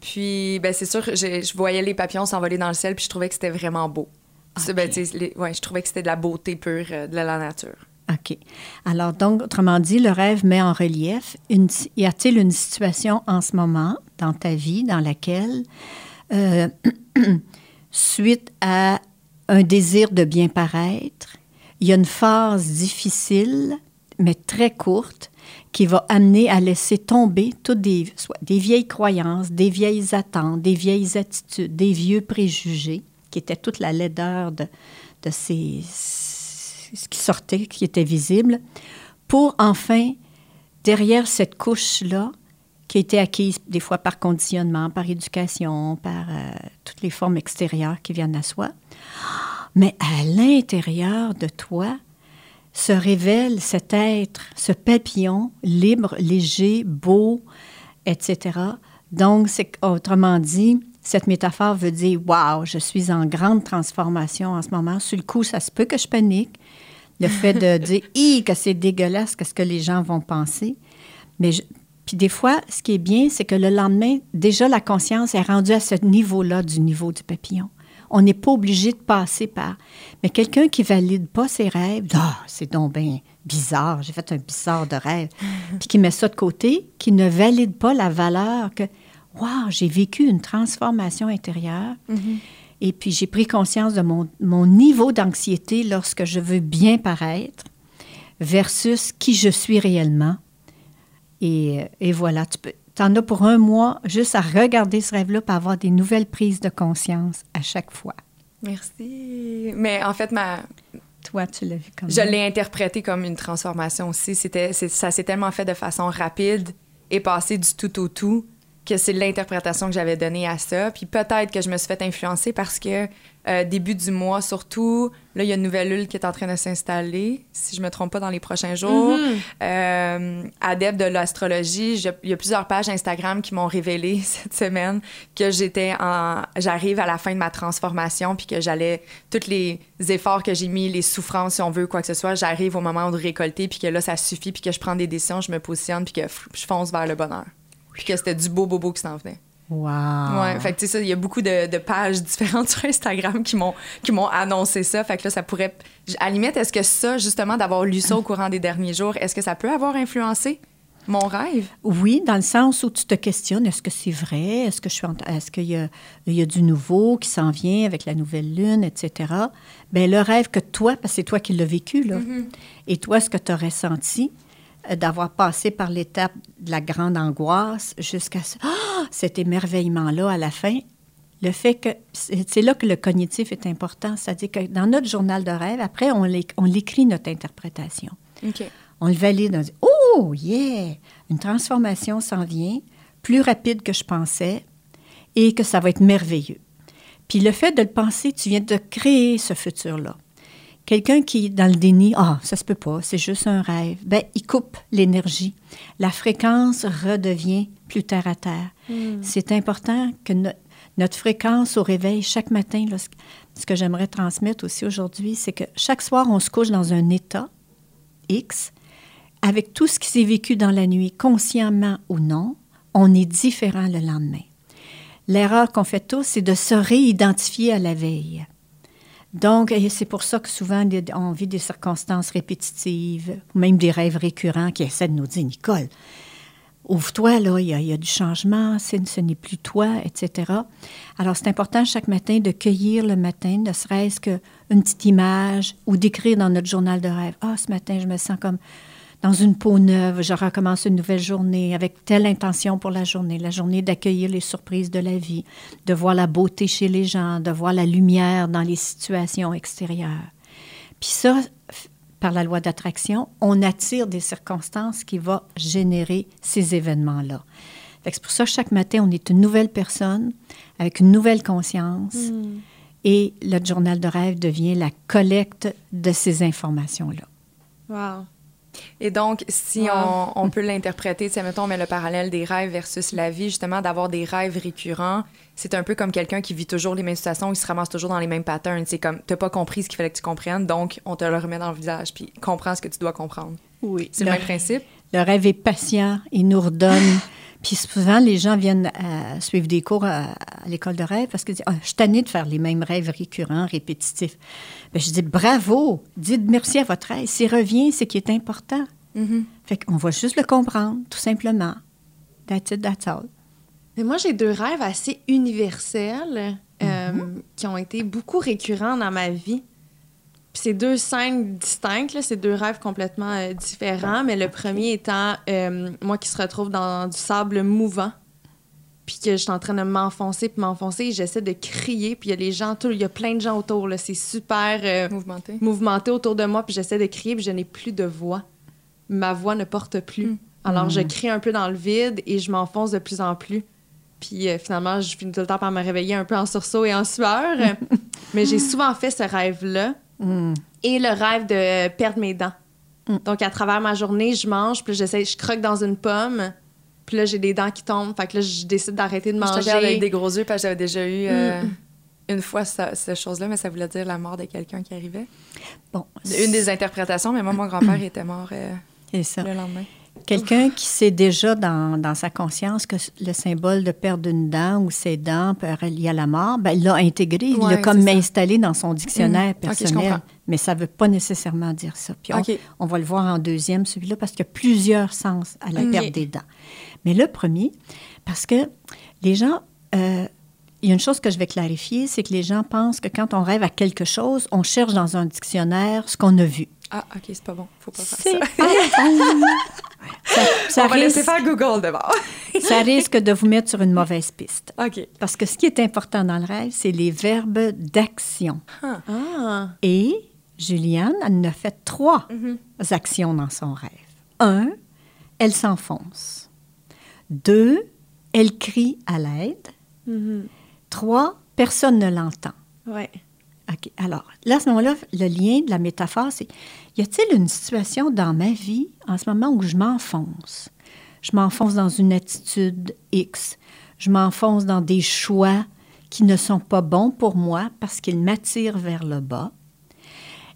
Puis, ben, c'est sûr, je voyais les papillons s'envoler dans le ciel, puis je trouvais que c'était vraiment beau. Ben, les- ouais, je trouvais que c'était de la beauté pure euh, de la nature.
OK. Alors, donc, autrement dit, le rêve met en relief, une, y a-t-il une situation en ce moment dans ta vie dans laquelle, euh, suite à un désir de bien paraître, il y a une phase difficile, mais très courte, qui va amener à laisser tomber toutes des, vieilles croyances, des vieilles attentes, des vieilles attitudes, des vieux préjugés, qui étaient toute la laideur de, de ces, ce qui sortait, qui était visible, pour enfin, derrière cette couche-là, qui a été acquise des fois par conditionnement, par éducation, par euh, toutes les formes extérieures qui viennent à soi, mais à l'intérieur de toi se révèle cet être, ce papillon libre, léger, beau, etc. Donc, c'est autrement dit, cette métaphore veut dire Waouh, je suis en grande transformation en ce moment. Sur le coup, ça se peut que je panique. Le fait de dire Hi, que c'est dégueulasse, qu'est-ce que les gens vont penser. Mais je- puis des fois, ce qui est bien, c'est que le lendemain, déjà la conscience est rendue à ce niveau-là du niveau du papillon. On n'est pas obligé de passer par. Mais quelqu'un qui valide pas ses rêves, ah, c'est donc bien bizarre, j'ai fait un bizarre de rêve, puis qui met ça de côté, qui ne valide pas la valeur que, waouh, j'ai vécu une transformation intérieure. Et puis j'ai pris conscience de mon, mon niveau d'anxiété lorsque je veux bien paraître versus qui je suis réellement. Et, et voilà, tu peux, en as pour un mois juste à regarder ce rêve-là pour avoir des nouvelles prises de conscience à chaque fois.
Merci. Mais en fait, ma,
Toi, tu l'as vu comme
je l'ai interprété comme une transformation aussi. C'était, c'est- ça s'est tellement fait de façon rapide et passé du tout au tout que c'est l'interprétation que j'avais donnée à ça. Puis peut-être que je me suis fait influencer parce que euh, début du mois, surtout, là, il y a une nouvelle lune qui est en train de s'installer, si je me trompe pas, dans les prochains jours. Euh, adepte de l'astrologie, il y a plusieurs pages Instagram qui m'ont révélé cette semaine que j'étais en, j'arrive à la fin de ma transformation puis que j'allais tous les efforts que j'ai mis, les souffrances si on veut quoi que ce soit, j'arrive au moment de récolter puis que là ça suffit puis que je prends des décisions, je me positionne puis que je fonce vers le bonheur. Puis que c'était du beau beau qui s'en venait.
Wow.
Ouais, fait que tu sais ça, il y a beaucoup de, de pages différentes sur Instagram qui m'ont qui m'ont annoncé ça. Fait que là, ça pourrait. À la limite, est-ce que ça, justement, d'avoir lu ça au courant des derniers jours, est-ce que ça peut avoir influencé mon rêve?
Oui, dans le sens où tu te questionnes, est-ce que c'est vrai? Est-ce que je suis en- est-ce qu'il y a, il y a du nouveau qui s'en vient avec la nouvelle lune, etc. Bien, le rêve que toi, parce que c'est toi qui l'as vécu, là, et toi, ce que tu as ressenti, euh, d'avoir passé par l'étape de la grande angoisse jusqu'à ce- Ah! cet émerveillement-là à la fin, le fait que c'est là que le cognitif est important, c'est-à-dire que dans notre journal de rêve, après, on l'é- on l'écrit notre interprétation. On le valide, on dit Oh, yeah! Une transformation s'en vient, plus rapide que je pensais, et que ça va être merveilleux. Puis le fait de le penser, tu viens de créer ce futur-là. Quelqu'un qui est dans le déni, ah, ça se peut pas, c'est juste un rêve, ben, il coupe l'énergie. La fréquence redevient plus terre à terre. C'est important que no- notre fréquence au réveil chaque matin, là, ce- ce que j'aimerais transmettre aussi aujourd'hui, c'est que chaque soir, on se couche dans un état X, avec tout ce qui s'est vécu dans la nuit, consciemment ou non, on est différent le lendemain. L'erreur qu'on fait tous, c'est de se réidentifier à la veille. Donc, c'est pour ça que souvent, on vit des circonstances répétitives, ou même des rêves récurrents qui essaient de nous dire, Nicole, ouvre-toi, là, il y, a, du changement, ce n'est plus toi, etc. Alors, c'est important chaque matin de cueillir le matin, ne serait-ce qu'une petite image ou d'écrire dans notre journal de rêve. Ah, ce matin, je me sens comme dans une peau neuve, je recommence une nouvelle journée avec telle intention pour la journée, la journée d'accueillir les surprises de la vie, de voir la beauté chez les gens, de voir la lumière dans les situations extérieures. Puis ça, par la loi d'attraction, on attire des circonstances qui vont générer ces événements-là. C'est pour ça que chaque matin, on est une nouvelle personne avec une nouvelle conscience et le journal de rêve devient la collecte de ces informations-là.
Wow.
Et donc, si
Wow.
on, on peut l'interpréter, tu sais, mettons, on met le parallèle des rêves versus la vie, justement, d'avoir des rêves récurrents, c'est un peu comme quelqu'un qui vit toujours les mêmes situations, il se ramasse toujours dans les mêmes patterns. C'est comme, t'as pas compris ce qu'il fallait que tu comprennes, donc on te le remet dans le visage, puis comprends ce que tu dois comprendre.
Oui.
C'est le même principe?
Le rêve est patient, il nous redonne. Puis souvent, les gens viennent euh, suivre des cours à, à l'école de rêve parce qu'ils disent ah, Je suis tannée de faire les mêmes rêves récurrents, répétitifs. Ben, je dis Bravo, dites merci à votre rêve. S'il revient, c'est qu'il est important. Fait qu'on va juste le comprendre, tout simplement. That's it, that's all.
Mais moi, j'ai deux rêves assez universels euh, qui ont été beaucoup récurrents dans ma vie. Puis c'est deux scènes distinctes, là, c'est deux rêves complètement euh, différents, mais le premier étant euh, moi qui se retrouve dans du sable mouvant, puis que je suis en train de m'enfoncer, puis m'enfoncer, et j'essaie de crier, puis il y a les gens, tout- il y a plein de gens autour, là, c'est super euh,
Mouvementé.
mouvementé autour de moi, puis j'essaie de crier, puis je n'ai plus de voix. Ma voix ne porte plus. Alors, je crie un peu dans le vide et je m'enfonce de plus en plus. Puis euh, finalement, je finis tout le temps par me réveiller un peu en sursaut et en sueur. Mais j'ai souvent fait ce rêve-là et le rêve de perdre mes dents. Donc, à travers ma journée, je mange, puis j'essaie, je croque dans une pomme, puis là, j'ai des dents qui tombent. Fait que là, je décide d'arrêter de
Je te
manger.
avec des gros yeux, parce que j'avais déjà eu euh, une fois ça- cette chose-là, mais ça voulait dire la mort de quelqu'un qui arrivait.
Bon,
Une des interprétations, mais moi, mon grand-père était mort euh,
ça.
le lendemain.
Quelqu'un qui sait déjà dans, dans sa conscience que le symbole de perdre une dent ou ses dents peut être lié à la mort, ben, il l'a intégré, il l'a comme installé dans son dictionnaire personnel. mais ça ne veut pas nécessairement dire ça. Puis on, va le voir en deuxième, celui-là, parce qu'il y a plusieurs sens à la perte des dents. Mais le premier, parce que les gens... euh, il y a une chose que je vais clarifier, c'est que les gens pensent que quand on rêve à quelque chose, on cherche dans un dictionnaire ce qu'on a vu.
Ah, OK, c'est pas bon. Faut pas faire
C'est
ça.
pas bon. Ça, ça
On va laisser
risque,
faire Google d'abord.
ça risque de vous mettre sur une mauvaise piste.
OK.
Parce que ce qui est important dans le rêve, c'est les verbes d'action.
Ah,
Et Juliane, elle a fait trois actions dans son rêve. Un, elle s'enfonce. Deux, elle crie à l'aide. Trois, personne ne l'entend.
ouais.
OK. Alors, là, à ce moment-là, le lien de la métaphore, c'est y a-t-il une situation dans ma vie en ce moment où je m'enfonce? Je m'enfonce dans une attitude X. Je m'enfonce dans des choix qui ne sont pas bons pour moi parce qu'ils m'attirent vers le bas.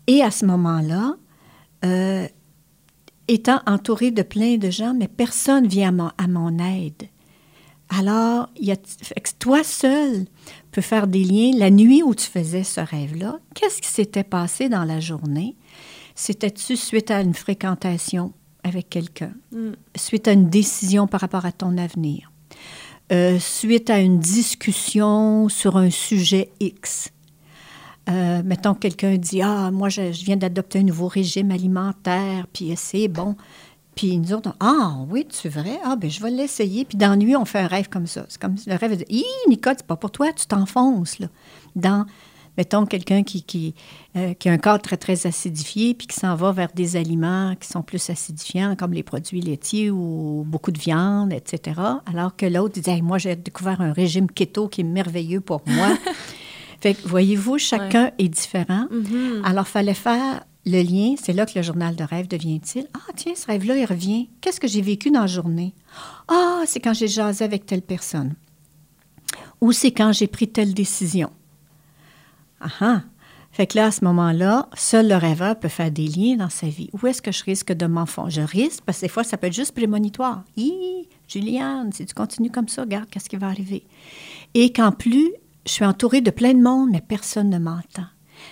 Et à ce moment-là, euh, étant entourée de plein de gens, mais personne vient à mon, à mon aide. Alors, y a, toi seul peux faire des liens. La nuit où tu faisais ce rêve-là, qu'est-ce qui s'était passé dans la journée? C'était-tu suite à une fréquentation avec quelqu'un? Suite à une décision par rapport à ton avenir? Euh, suite à une discussion sur un sujet X? Euh, mettons que quelqu'un dit Ah, moi, je, viens d'adopter un nouveau régime alimentaire, puis c'est bon. Puis nous autres, Ah, oui, tu vrai? Ah, ben je vais l'essayer. Puis dans nuit, on fait un rêve comme ça. C'est comme le rêve de Hi, Nicole, c'est pas pour toi, tu t'enfonces, là. Dans, mettons, quelqu'un qui, qui, euh, qui a un corps très, très acidifié, puis qui s'en va vers des aliments qui sont plus acidifiants, comme les produits laitiers ou beaucoup de viande, etc. Alors que l'autre dit Hey, Moi, j'ai découvert un régime keto qui est merveilleux pour moi. Fait que, voyez-vous, chacun est différent.
Mhm.
Alors, fallait faire le lien. C'est là que le journal de rêve devient utile. Ah, tiens, ce rêve-là, il revient. Qu'est-ce que j'ai vécu dans la journée? Ah, c'est quand j'ai jasé avec telle personne. Ou c'est quand j'ai pris telle décision. Ah ah. Fait que là, à ce moment-là, seul le rêveur peut faire des liens dans sa vie. Où est-ce que je risque de m'enfoncer? Je risque, parce que des fois, ça peut être juste prémonitoire. Hi, Juliane, si tu continues comme ça, regarde qu'est-ce qui va arriver. Et qu'en plus, je suis entourée de plein de monde, mais personne ne m'entend.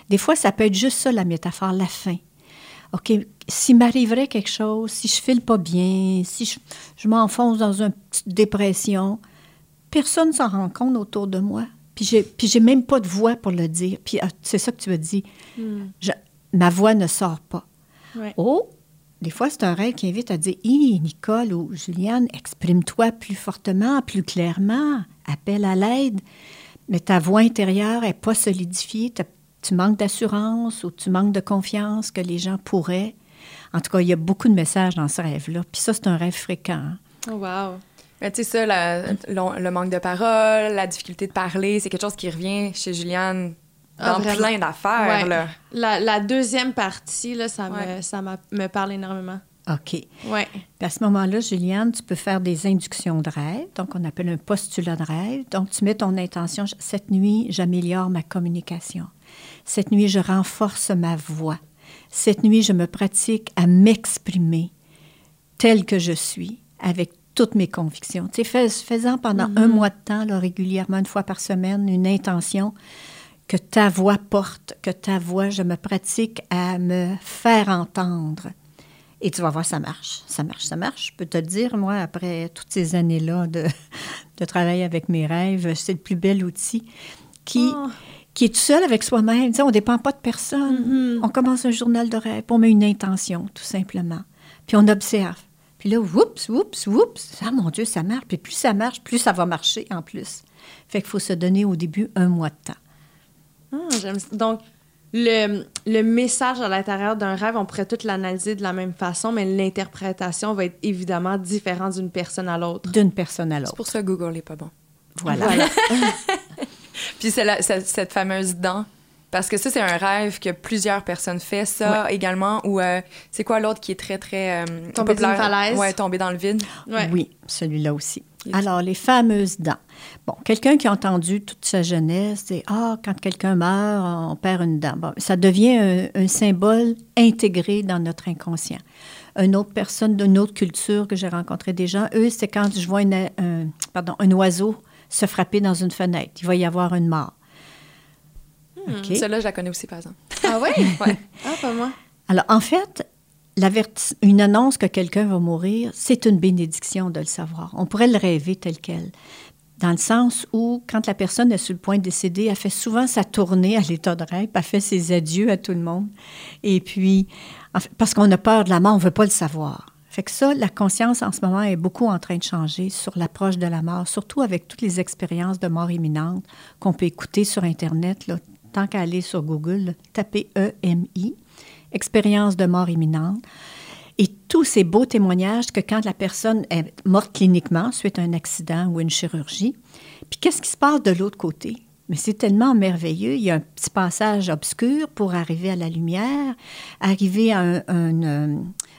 Des fois, ça peut être juste ça, la métaphore, la fin. OK, s'il m'arriverait quelque chose, si je file pas bien, si je, je m'enfonce dans une petite dépression, personne ne s'en rend compte autour de moi. Puis j'ai, puis j'ai même pas de voix pour le dire. Puis ah, c'est ça que tu as dit. Je- ma voix ne sort pas.
Ouais.
Oh, des fois, c'est un rêve qui invite à dire Hi, Nicole ou Juliane, exprime-toi plus fortement, plus clairement, appelle à l'aide. Mais ta voix intérieure n'est pas solidifiée. Tu manques d'assurance ou tu manques de confiance que les gens pourraient. En tout cas, il y a beaucoup de messages dans ce rêve-là. Puis ça, c'est un rêve fréquent. hein.
Oh, wow.
Mais tu sais, ça, la- le, manque de parole, la difficulté de parler, c'est quelque chose qui revient chez Juliane
Ah,
dans plein d'affaires.
Ouais. La, la deuxième partie, là, ça,
Ouais.
me, ça me parle énormément.
OK.
Ouais.
Puis à ce moment-là, Juliane, tu peux faire des inductions de rêve, donc on appelle un postulat de rêve. Donc, tu mets ton intention, cette nuit, j'améliore ma communication. Cette nuit, je renforce ma voix. Cette nuit, je me pratique à m'exprimer tel que je suis, avec toutes mes convictions. Tu sais, fais- fais-en pendant un mois de temps, là, régulièrement, une fois par semaine, une intention que ta voix porte, que ta voix, je me pratique à me faire entendre. Et tu vas voir, ça marche, ça marche, ça marche. Je peux te dire, moi, après toutes ces années-là de, de travail avec mes rêves, c'est le plus bel outil qui,
Oh.
qui est tout seul avec soi-même. On ne dépend pas de personne. On commence un journal de rêve, on met une intention, tout simplement. Puis on observe. Puis là, oups, oups, oups, ah mon Dieu, ça marche. Puis plus ça marche, plus ça va marcher en plus. Fait qu'il faut se donner au début un mois de temps.
Ah, j'aime. Donc, le, le message à l'intérieur d'un rêve, on pourrait tout l'analyser de la même façon, mais l'interprétation va être évidemment différente d'une personne à l'autre.
D'une personne à
C'est
l'autre.
pour ça que Google n'est pas bon.
Voilà.
Puis c'est la- c'est- cette fameuse dent. Parce que ça, c'est un rêve que plusieurs personnes font. Ça également. Ou euh, c'est quoi l'autre qui est très, très. euh,
Tomber
populaire?
falaise.
Ouais, tomber dans le vide.
Ouais.
Oui, celui-là aussi.
Yes.
Alors, les fameuses dents. Bon, quelqu'un qui a entendu toute sa jeunesse, c'est Ah, quand quelqu'un meurt, on perd une dent. Bon, ça devient un, un symbole intégré dans notre inconscient. Une autre personne d'une autre culture que j'ai rencontré des gens, eux, c'est quand je vois une- un, pardon, un oiseau se frapper dans une fenêtre. Il va y avoir une mort. OK?
Celle-là, je la connais aussi, par exemple.
Ah ouais?
Ouais.
Ah, pas moi.
Alors, en fait, une annonce que quelqu'un va mourir, c'est une bénédiction de le savoir. On pourrait le rêver tel quel. Dans le sens où, quand la personne est sur le point de décéder, elle fait souvent sa tournée à l'état de rêve, elle fait ses adieux à tout le monde. Et puis, en fait, parce qu'on a peur de la mort, on ne veut pas le savoir. Fait que ça, la conscience en ce moment est beaucoup en train de changer sur l'approche de la mort, surtout avec toutes les expériences de mort imminente qu'on peut écouter sur Internet. Là, tant qu'à aller sur Google, tapez EMI, expérience de mort imminente. Et tous ces beaux témoignages que quand la personne est morte cliniquement suite à un accident ou une chirurgie, puis qu'est-ce qui se passe de l'autre côté? Mais c'est tellement merveilleux. Il y a un petit passage obscur pour arriver à la lumière, arriver à un, euh,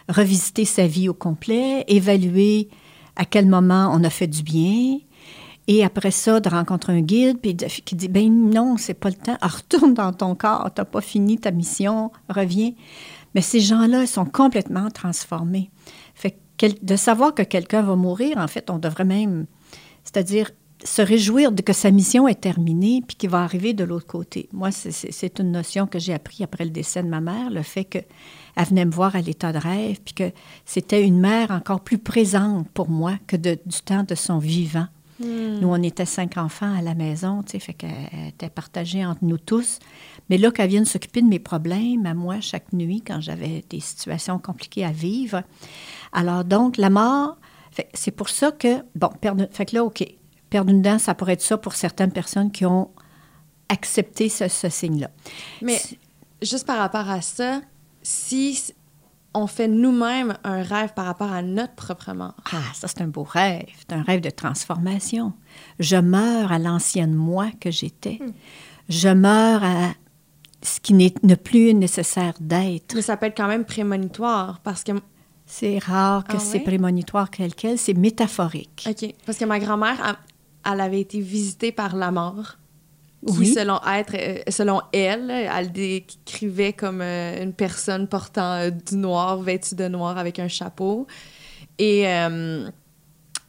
revisiter sa vie au complet, évaluer à quel moment on a fait du bien, et après ça, de rencontrer un guide puis qui dit ben non, c'est pas le temps. Retourne dans ton corps, t'as pas fini ta mission, reviens. Mais ces gens-là sont complètement transformés. Fait que de savoir que quelqu'un va mourir, en fait, on devrait même, c'est-à-dire se réjouir de que sa mission est terminée puis qu'il va arriver de l'autre côté. Moi, c'est une notion que j'ai appris après le décès de ma mère, le fait qu'elle venait me voir à l'état de rêve puis que c'était une mère encore plus présente pour moi que de- du temps de son vivant. Nous, on était cinq enfants à la maison, tu sais, fait qu'elle était partagée entre nous tous. Mais là, qu'elle vienne s'occuper de mes problèmes à moi chaque nuit quand j'avais des situations compliquées à vivre. Alors donc, la mort, c'est pour ça que, bon, perdre, fait que là, OK, perdre une dent, ça pourrait être ça pour certaines personnes qui ont accepté ce, ce signe-là.
Mais juste par rapport à ça, si on fait nous-mêmes un rêve par rapport à notre propre mort,
Ah, ça, c'est un beau rêve. C'est un rêve de transformation. Je meurs à l'ancienne moi que j'étais. je meurs à ce qui n'est ne plus nécessaire d'être.
Mais ça peut être quand même prémonitoire parce que.
C'est rare que
Ah
c'est prémonitoire tel quel, c'est métaphorique.
OK. Parce que ma grand-mère, elle, elle avait été visitée par la mort. Qui,
Oui.
selon, être, euh, selon elle, elle décrivait comme euh, une personne portant euh, du noir, vêtue de noir avec un chapeau. Et euh,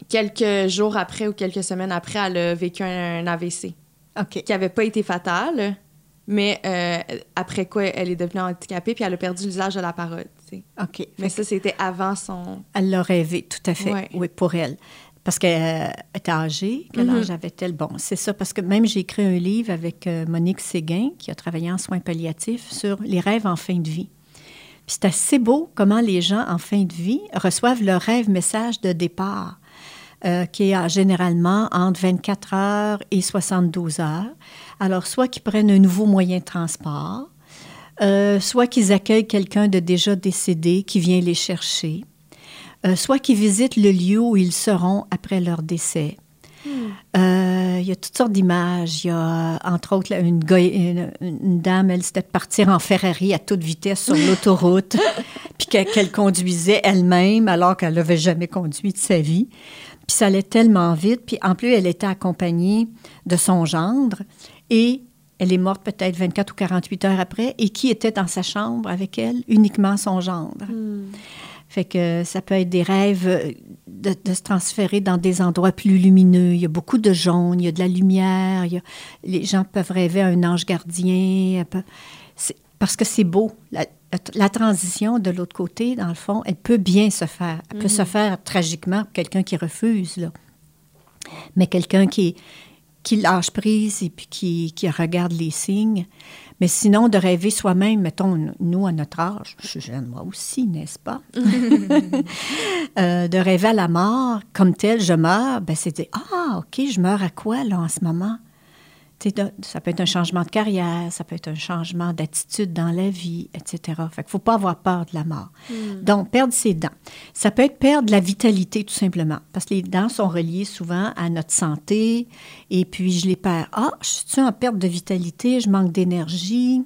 quelques jours après ou quelques semaines après, elle a vécu un, un AVC qui n'avait pas été fatal, mais euh, après quoi, elle est devenue handicapée puis elle a perdu l'usage de la parole.
OK.
Mais ça, c'était avant son...
Elle l'a rêvé, tout à fait.
Ouais.
Oui, pour elle. Parce qu'elle était âgée. Quel
Mhm.
âge avait-elle? Bon, c'est ça. Parce que même j'ai écrit un livre avec euh, Monique Séguin, qui a travaillé en soins palliatifs, sur les rêves en fin de vie. Puis c'est assez beau comment les gens en fin de vie reçoivent leur rêve message de départ, euh, qui est euh, généralement entre 24 heures et 72 heures. Alors, soit qu'ils prennent un nouveau moyen de transport, euh, soit qu'ils accueillent quelqu'un de déjà décédé qui vient les chercher, euh, soit qu'ils visitent le lieu où ils seront après leur décès. Euh, Il y a toutes sortes d'images. Il y a, entre autres, là, une, go- une- une dame, elle, c'était de partir en Ferrari à toute vitesse sur l'autoroute, puis que- qu'elle conduisait elle-même alors qu'elle n'avait jamais conduit de sa vie. Puis ça allait tellement vite. Puis en plus, elle était accompagnée de son gendre et elle est morte peut-être 24 ou 48 heures après. Et qui était dans sa chambre avec elle? Uniquement son gendre. Fait que ça peut être des rêves euh, de, de se transférer dans des endroits plus lumineux. Il y a beaucoup de jaune, il y a de la lumière. il y a- les gens peuvent rêver à un ange gardien. parce que c'est beau. La, transition de l'autre côté, dans le fond, elle peut bien se faire. Elle peut se faire tragiquement pour quelqu'un qui refuse, là. Mais quelqu'un qui, qui lâche prise et puis qui, qui regarde les signes. Mais sinon, de rêver soi-même, mettons, nous, à notre âge, je suis jeune, moi aussi, n'est-ce pas? Euh, de rêver à la mort, comme tel, je meurs, ben c'est dire, ah, OK, je meurs à quoi, là, en ce moment? Ça peut être un changement de carrière, ça peut être un changement d'attitude dans la vie, etc. Fait qu'il ne faut pas avoir peur de la mort. Donc, perdre ses dents. Ça peut être perdre la vitalité, tout simplement, parce que les dents sont reliées souvent à notre santé, et puis je les perds. Ah, je suis en perte de vitalité, je manque d'énergie,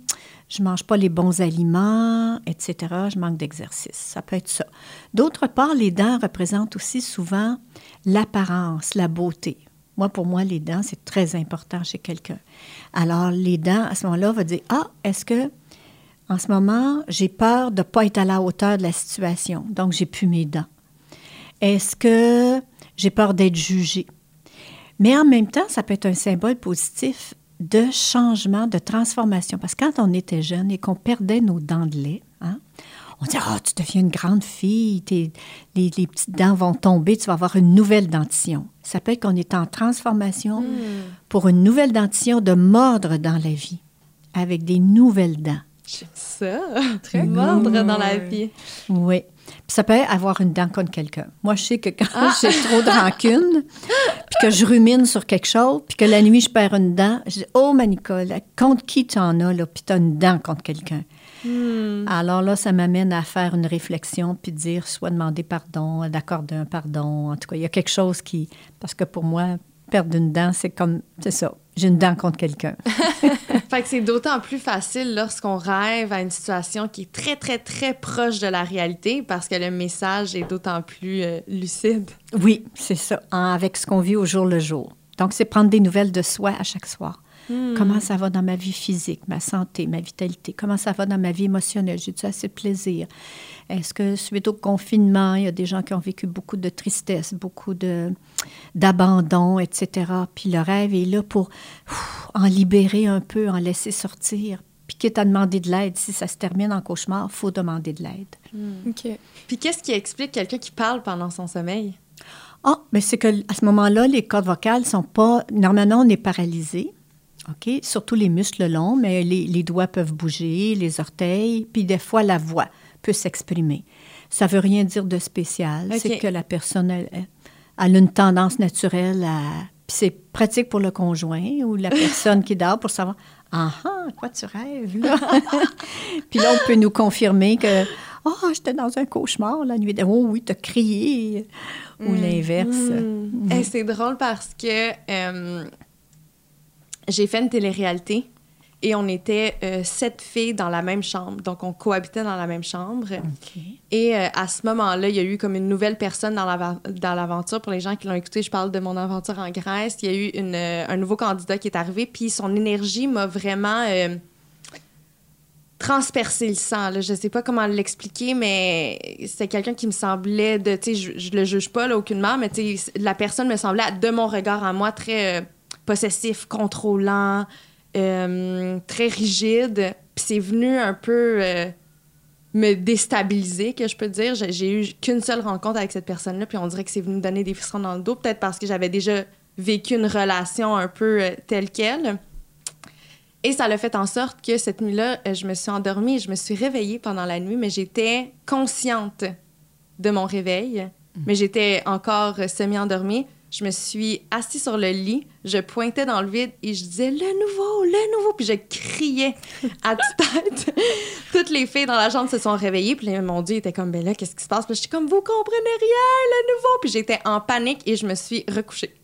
je mange pas les bons aliments, etc. Je manque d'exercice. Ça peut être ça. D'autre part, les dents représentent aussi souvent l'apparence, la beauté. Moi, pour moi, les dents, c'est très important chez quelqu'un. Alors, les dents, à ce moment-là, va dire, ah, est-ce que en ce moment, j'ai peur de ne pas être à la hauteur de la situation, donc j'ai plus mes dents. Est-ce que j'ai peur d'être jugée? Mais en même temps, ça peut être un symbole positif de changement, de transformation. Parce que quand on était jeune et qu'on perdait nos dents de lait, hein, on dit Ah, tu deviens une grande fille, tes- les, les petites dents vont tomber, tu vas avoir une nouvelle dentition. Ça peut être qu'on est en transformation pour une nouvelle dentition de mordre dans la vie, avec des nouvelles dents.
J'aime ça. Très mordre dans la vie.
Oui. Puis ça peut avoir une dent contre quelqu'un. Moi, je sais que quand j'ai trop de rancune, puis que je rumine sur quelque chose, puis que la nuit, je perds une dent, je dis Oh, ma Nicole, contre qui tu en as, là, puis tu as une dent contre quelqu'un? Alors là, ça m'amène à faire une réflexion, puis dire soit demander pardon, d'accorder un pardon. En tout cas, il y a quelque chose qui. Parce que pour moi, perdre une dent, c'est comme. C'est ça. J'ai une dent contre quelqu'un.
Fait que c'est d'autant plus facile lorsqu'on rêve à une situation qui est très, très, très proche de la réalité parce que le message est d'autant plus euh, lucide.
Oui, c'est ça, en- avec ce qu'on vit au jour le jour. Donc, c'est prendre des nouvelles de soi à chaque soir. Comment ça va dans ma vie physique, ma santé, ma vitalité? Comment ça va dans ma vie émotionnelle? J'ai-tu assez de plaisir? Est-ce que suite au confinement, il y a des gens qui ont vécu beaucoup de tristesse, beaucoup de d'abandon, etc. Puis le rêve est là pour ouf, en libérer un peu, en laisser sortir. Puis quitte à demander de l'aide, si ça se termine en cauchemar, faut demander de l'aide.
OK.
Puis qu'est-ce qui explique quelqu'un qui parle pendant son sommeil?
Ah, mais c'est que à ce moment-là, les cordes vocales sont pas. Normalement, on est paralysé. OK? Surtout les muscles longs, mais les, les doigts peuvent bouger, les orteils, puis des fois, la voix peut s'exprimer. Ça veut rien dire de spécial. C'est que la personne, elle, elle a une tendance naturelle à. Puis c'est pratique pour le conjoint ou la personne qui dort pour savoir Ah ah, quoi tu rêves, là? puis là, on peut nous confirmer que Ah, j'étais dans un cauchemar la nuit. Oh oui, t'as crié. Ou l'inverse.
Eh, c'est drôle parce que euh, j'ai fait une télé-réalité Et on était euh, sept filles dans la même chambre. Donc, on cohabitait dans la même chambre. Et euh, à ce moment-là, il y a eu comme une nouvelle personne dans l'aventure. Pour les gens qui l'ont écouté, je parle de mon aventure en Grèce. Il y a eu une, euh, un nouveau candidat qui est arrivé. Puis son énergie m'a vraiment transpercé le sang. Là. Je sais pas comment l'expliquer, mais c'est quelqu'un qui me semblait de... Tu sais, je, je le juge pas, là, aucunement, mais tu sais, la personne me semblait, de mon regard à moi, très possessif, contrôlant, euh, très rigide. Puis c'est venu un peu euh, me déstabiliser, que je peux dire. J'ai, j'ai eu qu'une seule rencontre avec cette personne-là, puis on dirait que c'est venu me donner des frissons dans le dos, peut-être parce que j'avais déjà vécu une relation un peu euh, telle qu'elle. Et ça l'a fait en sorte que cette nuit-là, je me suis endormie je me suis réveillée pendant la nuit, mais j'étais consciente de mon réveil, mais j'étais encore semi-endormie. Je me suis assise sur le lit, je pointais dans le vide et je disais le nouveau, le nouveau, puis je criais à toute tête. Toutes les filles dans la chambre se sont réveillées, puis mon Dieu était comme ben là, qu'est-ce qui se passe? Puis je suis comme vous comprenez rien, le nouveau, puis j'étais en panique et je me suis recouchée.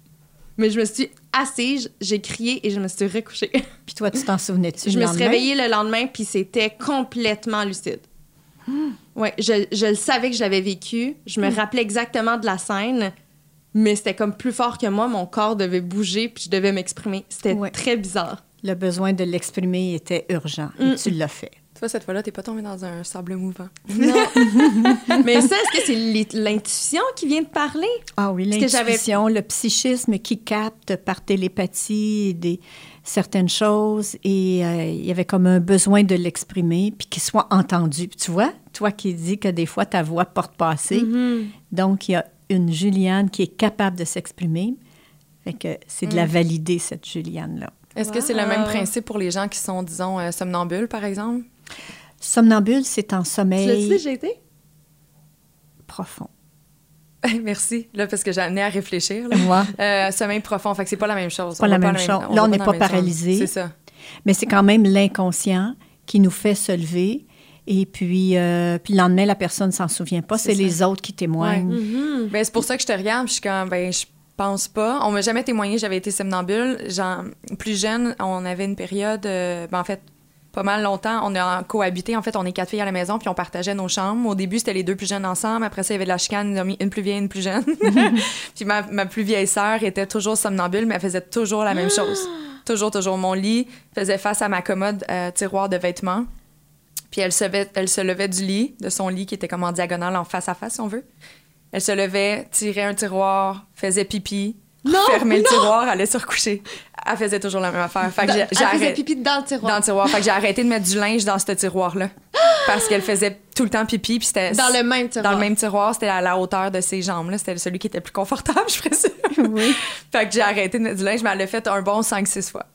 Mais je me suis assise, j'ai crié et je me suis recouchée.
Puis toi, tu t'en souvenais-tu?
Je
le
me suis réveillée le lendemain, puis c'était complètement lucide.
Hmm.
Ouais, je, je le savais que je l'avais vécu. Je me rappelais exactement de la scène, mais c'était comme plus fort que moi. Mon corps devait bouger, puis je devais m'exprimer. C'était
Ouais.
très bizarre.
Le besoin de l'exprimer était urgent
Mm.
et tu l'as fait.
Toi, cette fois-là, t'es pas tombé dans un sable mouvant.
Non. mais ça, est-ce que c'est l'intuition qui vient de parler?
Ah oui, l'intuition, le psychisme qui capte par télépathie des, certaines choses et euh, il y avait comme un besoin de l'exprimer puis qu'il soit entendu. Puis tu vois, toi qui dis que des fois ta voix porte pas assez,
Mm-hmm.
donc il y a une Juliane qui est capable de s'exprimer. Fait que c'est
Mm.
de la valider, cette Juliane-là.
Est-ce que c'est le même principe pour les gens qui sont, disons, euh, somnambules, par exemple?
Somnambule, c'est en
Tu l'as
sommeil
dit, j'ai été?
profond.
Merci, là, parce que j'ai amené à réfléchir. Là.
Moi.
Euh, sommeil profond, fait que c'est pas la même chose.
Pas
On
la même chose.
on
Là, on n'est pas
même
paralysé.
C'est ça.
Mais c'est quand même l'inconscient qui nous fait se lever. Et puis, euh, puis le lendemain, la personne s'en souvient pas.
C'est
les autres qui témoignent.
Mhm.
Ben, c'est pour ça que je te regarde, je suis comme, ben, je pense pas. On m'a jamais témoigné, j'avais été somnambule. Genre, plus jeune, on avait une période, euh, ben, en fait, pas mal longtemps, on a cohabité. En fait, on est quatre filles à la maison, puis on partageait nos chambres. Au début, c'était les deux plus jeunes ensemble. Après ça, il y avait de la chicane, ils ont mis une plus vieille, une plus jeune. puis ma, ma plus vieille sœur était toujours somnambule, mais elle faisait toujours la même chose. Toujours, toujours. Mon lit faisait face à ma commode euh, tiroir de vêtements. Puis elle se, levait, elle se levait du lit, de son lit qui était comme en diagonale, en face à face, si on veut. Elle se levait, tirait un tiroir, faisait pipi, fermait le tiroir, allait se recoucher. Elle faisait toujours la même affaire. Fait que j'ai-
Elle faisait pipi dans le tiroir.
dans le tiroir. Fait que j'ai arrêté de mettre du linge dans ce tiroir-là. Parce qu'elle faisait tout le temps pipi, puis c'était...
Dans le même tiroir.
Dans le même tiroir, c'était à la hauteur de ses jambes. là. C'était celui qui était le plus confortable, je présume.
Oui.
fait que j'ai arrêté de mettre du linge, mais elle l'a fait un bon 5-6 fois.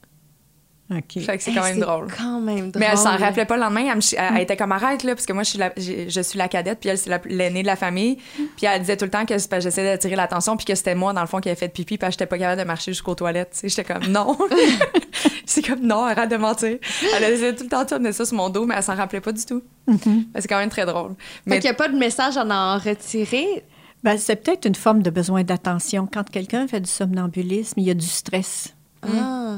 OK.
Fait que c'est
Hey,
quand même drôle.
quand même drôle.
Mais elle s'en rappelait pas le lendemain. Elle, me chi- elle- elle était comme arrête, là, parce que moi, je suis la, j'ai- je suis la cadette, puis elle, c'est la- l'aînée de la famille. Puis elle disait tout le temps que j'essayais d'attirer l'attention, puis que c'était moi, dans le fond, qui avait fait pipi, puis j'étais pas capable de marcher jusqu'aux toilettes. J'étais comme non. c'est comme non, arrête de mentir. Elle essayait tout le temps de tourner ça sur mon dos, mais elle s'en rappelait pas du tout. Mais c'est quand même très drôle.
Fait
Mais
qu'il n'y a pas de message à en retirer?
Ben, c'est peut-être une forme de besoin d'attention. Quand quelqu'un fait du somnambulisme, il y a du stress.
Ah.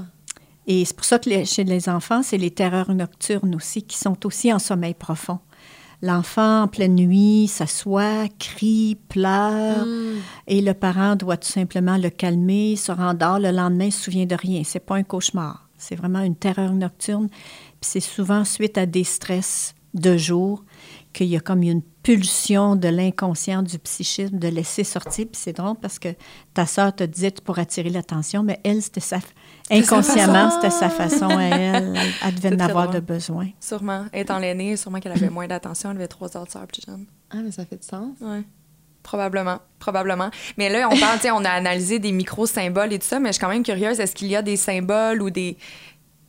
Et c'est pour ça que les- chez les enfants, c'est les terreurs nocturnes aussi qui sont aussi en sommeil profond. L'enfant, en pleine nuit, s'assoit, crie, pleure, et le parent doit tout simplement le calmer, se rendort. Le lendemain, il se souvient de rien. C'est pas un cauchemar. C'est vraiment une terreur nocturne. Puis c'est souvent suite à des stress de jour qu'il y a comme une pulsion de l'inconscient, du psychisme, de laisser sortir. Puis c'est drôle parce que ta sœur te disait pour attirer l'attention, mais elle, c'était sa... Inconsciemment, c'était sa façon à elle. Elle devait
C'est
en
très
avoir
drôle.
de besoin.
sûrement, étant l'aînée, sûrement qu'elle avait moins d'attention. Elle avait trois heures de sœur plus jeune.
Ah, mais ça fait du sens.
Ouais. Probablement, probablement. Mais là, on parle, on a analysé des micro-symboles et tout ça, mais je suis quand même curieuse, est-ce qu'il y a des symboles ou des,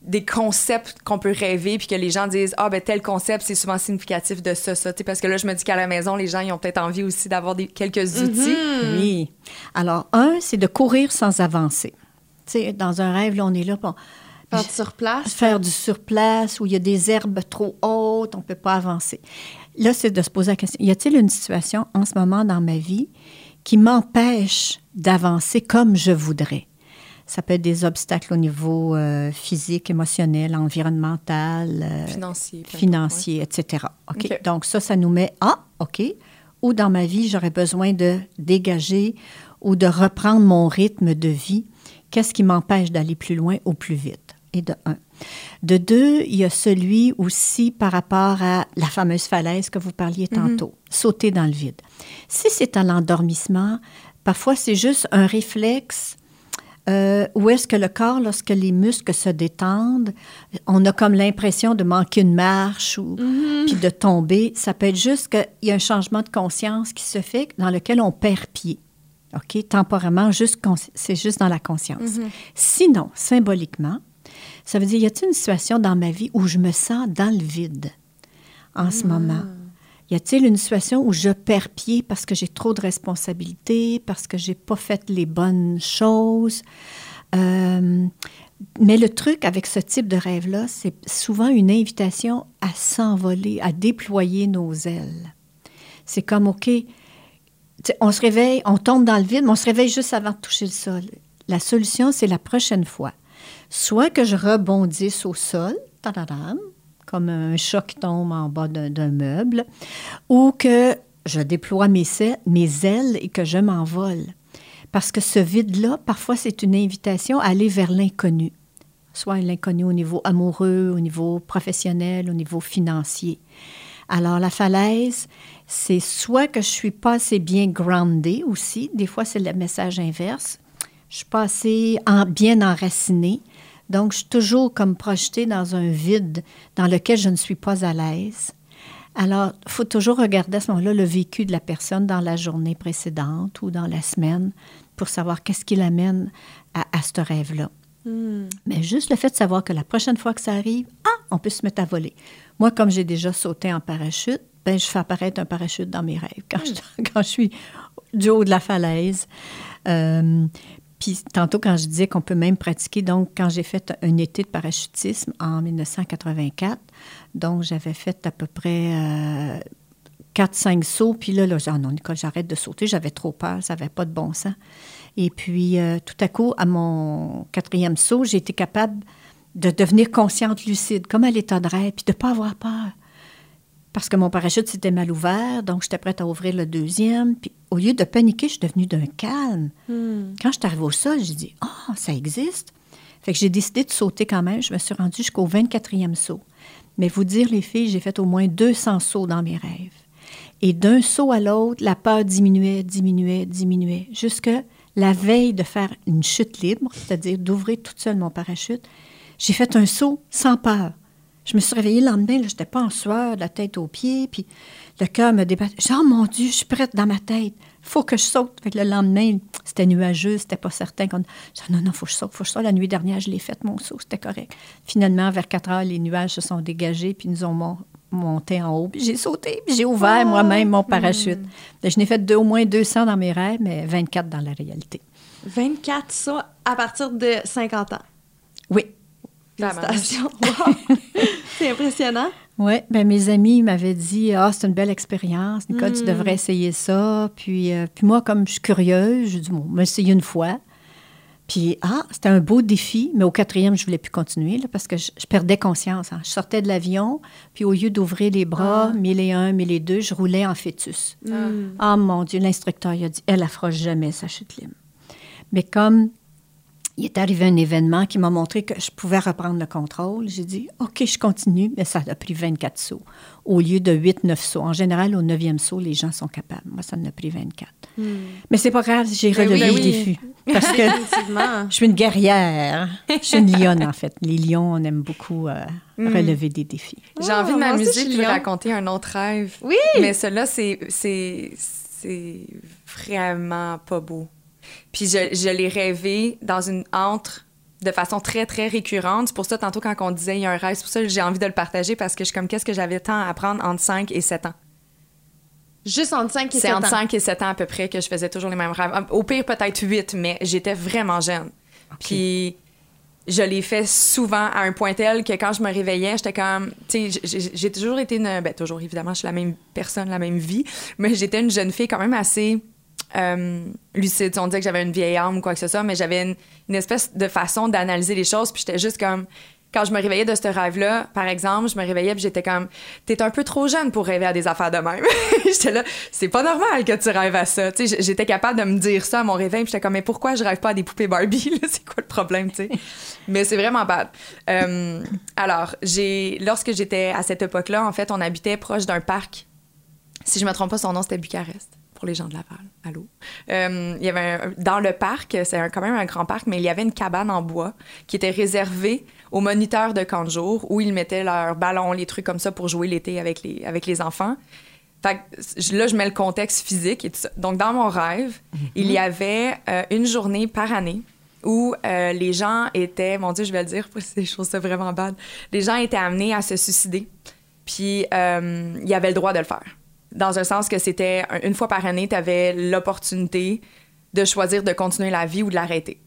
des concepts qu'on peut rêver puis que les gens disent ah ben tel concept c'est souvent significatif de ça ça Tu sais, parce que là je me dis qu'à la maison les gens ils ont peut-être envie aussi d'avoir des quelques outils
Oui. Alors, un, c'est de courir sans avancer. Dans un rêve, là, on est là pour
Faire
du surplace où il y a des herbes trop hautes, on ne peut pas avancer. Là, c'est de se poser la question, y a-t-il une situation en ce moment dans ma vie qui m'empêche d'avancer comme je voudrais? Ça peut être des obstacles au niveau euh, physique, émotionnel, environnemental, euh,
Financier.
etc. OK?
OK.
Donc ça, ça nous met ah, OK. Ou dans ma vie, j'aurais besoin de dégager ou de reprendre mon rythme de vie. Qu'est-ce qui m'empêche d'aller plus loin ou plus vite? Et de un. De deux, il y a celui aussi par rapport à la fameuse falaise que vous parliez tantôt, sauter dans le vide. Si c'est à l'endormissement, parfois c'est juste un réflexe euh, où est-ce que le corps, lorsque les muscles se détendent, on a comme l'impression de manquer une marche ou puis de tomber. Ça peut être juste qu'il y a un changement de conscience qui se fait dans lequel on perd pied. OK? Temporairement, c'est juste dans la conscience. Sinon, symboliquement, ça veut dire, y a-t-il une situation dans ma vie où je me sens dans le vide en ce moment? Y a-t-il une situation où je perds pied parce que j'ai trop de responsabilités, parce que j'ai pas fait les bonnes choses? Euh, mais le truc avec ce type de rêve-là, c'est souvent une invitation à s'envoler, à déployer nos ailes. C'est comme, OK, on se réveille, on tombe dans le vide, mais on se réveille juste avant de toucher le sol. La solution, c'est la prochaine fois. Soit que je rebondisse au sol, comme un chat qui tombe en bas d'un meuble, ou que je déploie mes, mes ailes et que je m'envole. Parce que ce vide-là, parfois, c'est une invitation à aller vers l'inconnu. Soit l'inconnu au niveau amoureux, au niveau professionnel, au niveau financier. Alors, la falaise, c'est soit que je suis pas assez bien groundée aussi. Des fois, c'est le message inverse. Je suis pas assez en- bien enracinée. Donc, je suis toujours comme projetée dans un vide dans lequel je ne suis pas à l'aise. Alors, il faut toujours regarder à ce moment-là le vécu de la personne dans la journée précédente ou dans la semaine pour savoir qu'est-ce qui l'amène à, à ce rêve-là. Mais juste le fait de savoir que la prochaine fois que ça arrive, ah, on peut se mettre à voler. Moi, comme j'ai déjà sauté en parachute, ben, je fais apparaître un parachute dans mes rêves quand, je, quand je suis du haut de la falaise. Euh, puis tantôt, quand je disais qu'on peut même pratiquer, donc quand j'ai fait un été de parachutisme en 1984, donc j'avais fait à peu près euh, 4-5 sauts, puis là, là j'ai dit, Ah non, Nicole, j'arrête de sauter, j'avais trop peur, ça n'avait pas de bon sens. Et puis, euh, tout à coup, à mon quatrième saut, j'ai été capable de devenir consciente, lucide, comme à l'état de rêve, puis de ne pas avoir peur. Parce que mon parachute s'était mal ouvert, donc j'étais prête à ouvrir le deuxième. Puis au lieu de paniquer, je suis devenue d'un calme. Quand je suis arrivée au sol, j'ai dit Ah, ça existe. Fait que j'ai décidé de sauter quand même. Je me suis rendue jusqu'au 24e saut. Mais vous dire, les filles, j'ai fait au moins 200 sauts dans mes rêves. Et d'un saut à l'autre, la peur diminuait, diminuait, diminuait, jusque la veille de faire une chute libre, c'est-à-dire d'ouvrir toute seule mon parachute, j'ai fait un saut sans peur. Je me suis réveillée le lendemain, je n'étais pas en sueur, de la tête aux pieds, puis le cœur me débattait. J'ai dit, oh mon Dieu, je suis prête dans ma tête. faut que je saute. Fait que le lendemain, c'était nuageux, c'était pas certain. qu'on- J'ai dit, non, non, faut que je saute, faut que je saute. La nuit dernière, je l'ai fait, mon saut, c'était correct. Finalement, vers 4 heures, les nuages se sont dégagés, puis nous ont mon- monté en haut. Puis j'ai sauté, puis j'ai ouvert moi-même mon parachute. Que Je n'ai fait deux- au moins 200 dans mes rêves, mais 24 dans la réalité.
24 ça à partir de 50 ans?
Oui.
Félicitations. Wow. C'est impressionnant.
Oui, ben mes amis m'avaient dit Ah, c'est une belle expérience, Nicole, tu devrais essayer ça. Puis, euh, puis moi, comme je suis curieuse, j'ai dit Bon, on va essayer une fois. Puis, ah, c'était un beau défi, mais au quatrième, je voulais plus continuer là, parce que je, je perdais conscience. hein. Je sortais de l'avion, puis au lieu d'ouvrir les bras, mille et un, mille et deux, je roulais en fœtus. Ah mon Dieu, l'instructeur, il a dit Elle, fera jamais sa chute libre. Mais comme il est arrivé un événement qui m'a montré que je pouvais reprendre le contrôle. J'ai dit, OK, je continue, mais ça a pris 24 sauts au lieu de 8-9 sauts. En général, au 9e saut, les gens sont capables. Moi, ça en a pris 24. Mais c'est pas grave, j'ai
Ben
relevé
oui,
le
oui.
défi. Parce que je suis une guerrière. Je suis une lionne, en fait. Les lions, on aime beaucoup euh, relever des défis.
J'ai envie de
Oh,
m'amuser de
lion.
raconter un autre rêve.
Oui.
Mais c'est, c'est vraiment pas beau. Puis je, je l'ai rêvé dans une antre de façon très, très récurrente. C'est pour ça, tantôt, quand on disait il y a un rêve, c'est pour ça que j'ai envie de le partager parce que je suis comme, qu'est-ce que j'avais tant à apprendre entre 5 et 7 ans?
Juste entre 5 et 7
C'est
ans.
entre 5 et 7 ans à peu près que je faisais toujours les mêmes rêves. Au pire, peut-être 8, mais j'étais vraiment jeune. Puis je l'ai fait souvent à un point tel que quand je me réveillais, j'étais comme. Tu sais, j'ai- j'ai toujours été une. Ben, toujours, évidemment, je suis la même personne, la même vie, mais j'étais une jeune fille quand même assez euh, lucide. On disait que j'avais une vieille âme ou quoi que ce soit, mais j'avais une, espèce de façon d'analyser les choses. Puis j'étais juste comme quand je me réveillais de ce rêve-là, par exemple, je me réveillais puis j'étais comme, t'es un peu trop jeune pour rêver à des affaires de même. j'étais là, c'est pas normal que tu rêves à ça. J'étais capable de me dire ça à mon réveil j'étais comme, mais pourquoi je rêve pas à des poupées Barbie? c'est quoi le problème, tu sais? mais c'est vraiment bad. Euh, alors, j'ai, lorsque j'étais à cette époque-là, en fait, on habitait proche d'un parc. Si je me trompe pas, son nom c'était Bucarest pour les gens de Laval. Allô? Euh, il y avait dans le parc, c'est quand même un grand parc, mais il y avait une cabane en bois qui était réservée aux moniteurs de camp de jour où ils mettaient leurs ballons, les trucs comme ça pour jouer l'été avec les, avec les enfants. Fait que, là, je mets le contexte physique et tout ça. Donc, dans mon rêve, il y avait euh, une journée par année où euh, les gens étaient, mon Dieu, je vais le dire, des choses vraiment bad, les gens étaient amenés à se suicider. Puis, euh, il y avait le droit de le faire dans un sens que c'était une fois par année, tu avais l'opportunité de choisir de continuer la vie ou de l'arrêter.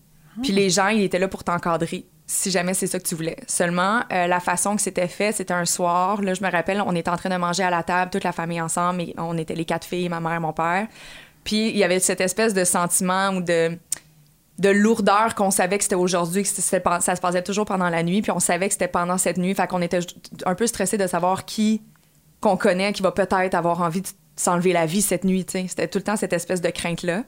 Puis les gens, ils étaient là pour t'encadrer si jamais c'est ça que tu voulais. Seulement, euh, la façon que c'était fait, c'était un soir. Là, je me rappelle, on était en train de manger à la table, toute la famille ensemble, et on était les quatre filles, ma mère, mon père. Puis il y avait cette espèce de sentiment ou de, de lourdeur qu'on savait que c'était aujourd'hui, que ça se passait toujours pendant la nuit, puis on savait que c'était pendant cette nuit. Fait qu'on était un peu stressé de savoir qui qu'on connaît qui va peut-être avoir envie de s'enlever la vie cette nuit. C'était tout le temps cette espèce de crainte-là.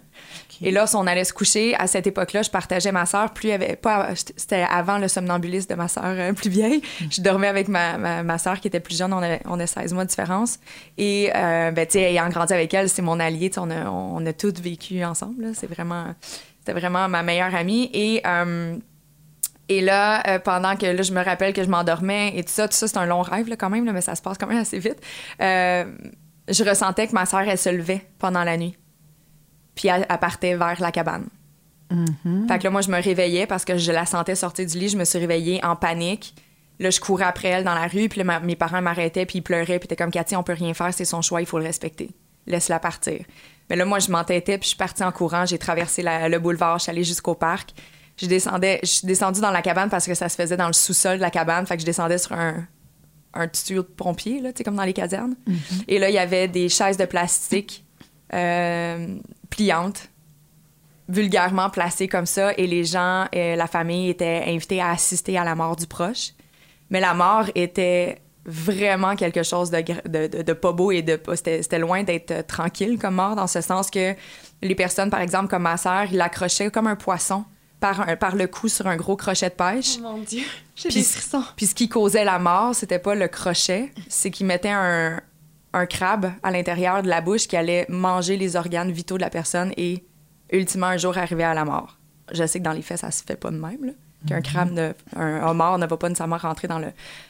Et là, si on allait se coucher, à cette époque-là, je partageais ma sœur. Plus avait pas, c'était avant le somnambulisme de ma sœur euh, plus vieille. Mm. Je dormais avec ma, ma, ma sœur qui était plus jeune. On, avait, on a 16 mois de différence. Et, euh, ben, ayant grandi avec elle, c'est mon allié. On a, on a toutes vécu ensemble. C'est vraiment, c'était vraiment ma meilleure amie. Et euh, et là, euh, pendant que là, je me rappelle que je m'endormais et tout ça, tout ça, c'est un long rêve là, quand même, là, mais ça se passe quand même assez vite. Euh, je ressentais que ma soeur, elle se levait pendant la nuit. Puis elle, partait vers la cabane. Mm-hmm. Fait que là, moi, je me réveillais parce que je la sentais sortir du lit. Je me suis réveillée en panique. Là, je courais après elle dans la rue, puis là, mes parents m'arrêtaient, puis ils pleuraient, puis étaient comme Cathy, on peut rien faire, c'est son choix, il faut le respecter. Laisse-la partir. Mais là, moi, je m'entêtais, puis je suis partie en courant, j'ai traversé le boulevard, je suis allée jusqu'au parc je descendais, je suis descendue dans la cabane parce que ça se faisait dans le sous-sol de la cabane. Fait que je descendais sur un, un tuyau de pompier, là, comme dans les casernes. Mm-hmm. Et là, il y avait des chaises de plastique euh, pliantes, vulgairement placées comme ça. Et les gens, et la famille étaient invités à assister à la mort du proche. Mais la mort était vraiment quelque chose de, de, de, pas beau et de c'était loin d'être tranquille comme mort dans ce sens que les personnes par exemple comme ma sœur ils l'accrochaient comme un poisson par, par le cou sur un gros crochet de pêche.
Oh mon Dieu, j'ai des frissons.
Puis ce qui causait la mort, c'était pas le crochet, c'est qu'il mettait un, un crabe à l'intérieur de la bouche qui allait manger les organes vitaux de la personne et ultimement un jour arriver à la mort. Je sais que dans les faits, ça se fait pas de même, là. Qu'un mhm. crabe, ne, un homard ne va pas nécessairement rentrer dans, le,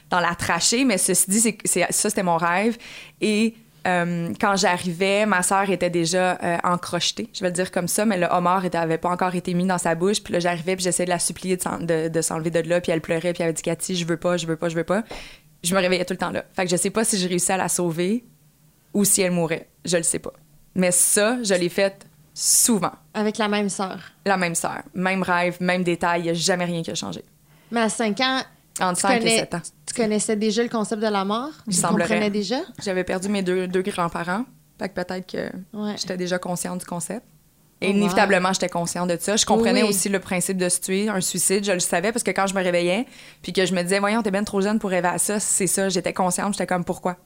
dans la trachée, mais ceci dit, c'est, ça, c'était mon rêve. Et euh, quand j'arrivais, ma sœur était déjà euh, encrochetée, je vais le dire comme ça, mais le homard n'avait pas encore été mis dans sa bouche. Puis là, j'arrivais, puis j'essayais de la supplier de, s'enlever de là, puis elle pleurait, puis elle avait dit Cathy, je veux pas, je veux pas, je veux pas. Je me réveillais tout le temps là. Fait que je sais pas si j'ai réussi à la sauver ou si elle mourait. Je le sais pas. Mais ça, je l'ai fait souvent.
Avec la même sœur.
La même sœur. Même rêve, même détail. Il n'y a jamais rien qui a changé.
Mais à 5 ans,
entre 5 et 7 ans.
Tu connaissais déjà le concept de la mort? Tu comprenais déjà?
J'avais perdu mes deux, deux grands-parents. Fait que peut-être que j'étais déjà consciente du concept. Et oh, inévitablement, j'étais consciente de ça. Je comprenais aussi le principe de se tuer, un suicide. Je le savais parce que quand je me réveillais, puis que je me disais, voyons, t'es bien trop jeune pour rêver à ça, c'est ça. J'étais consciente, j'étais comme, pourquoi?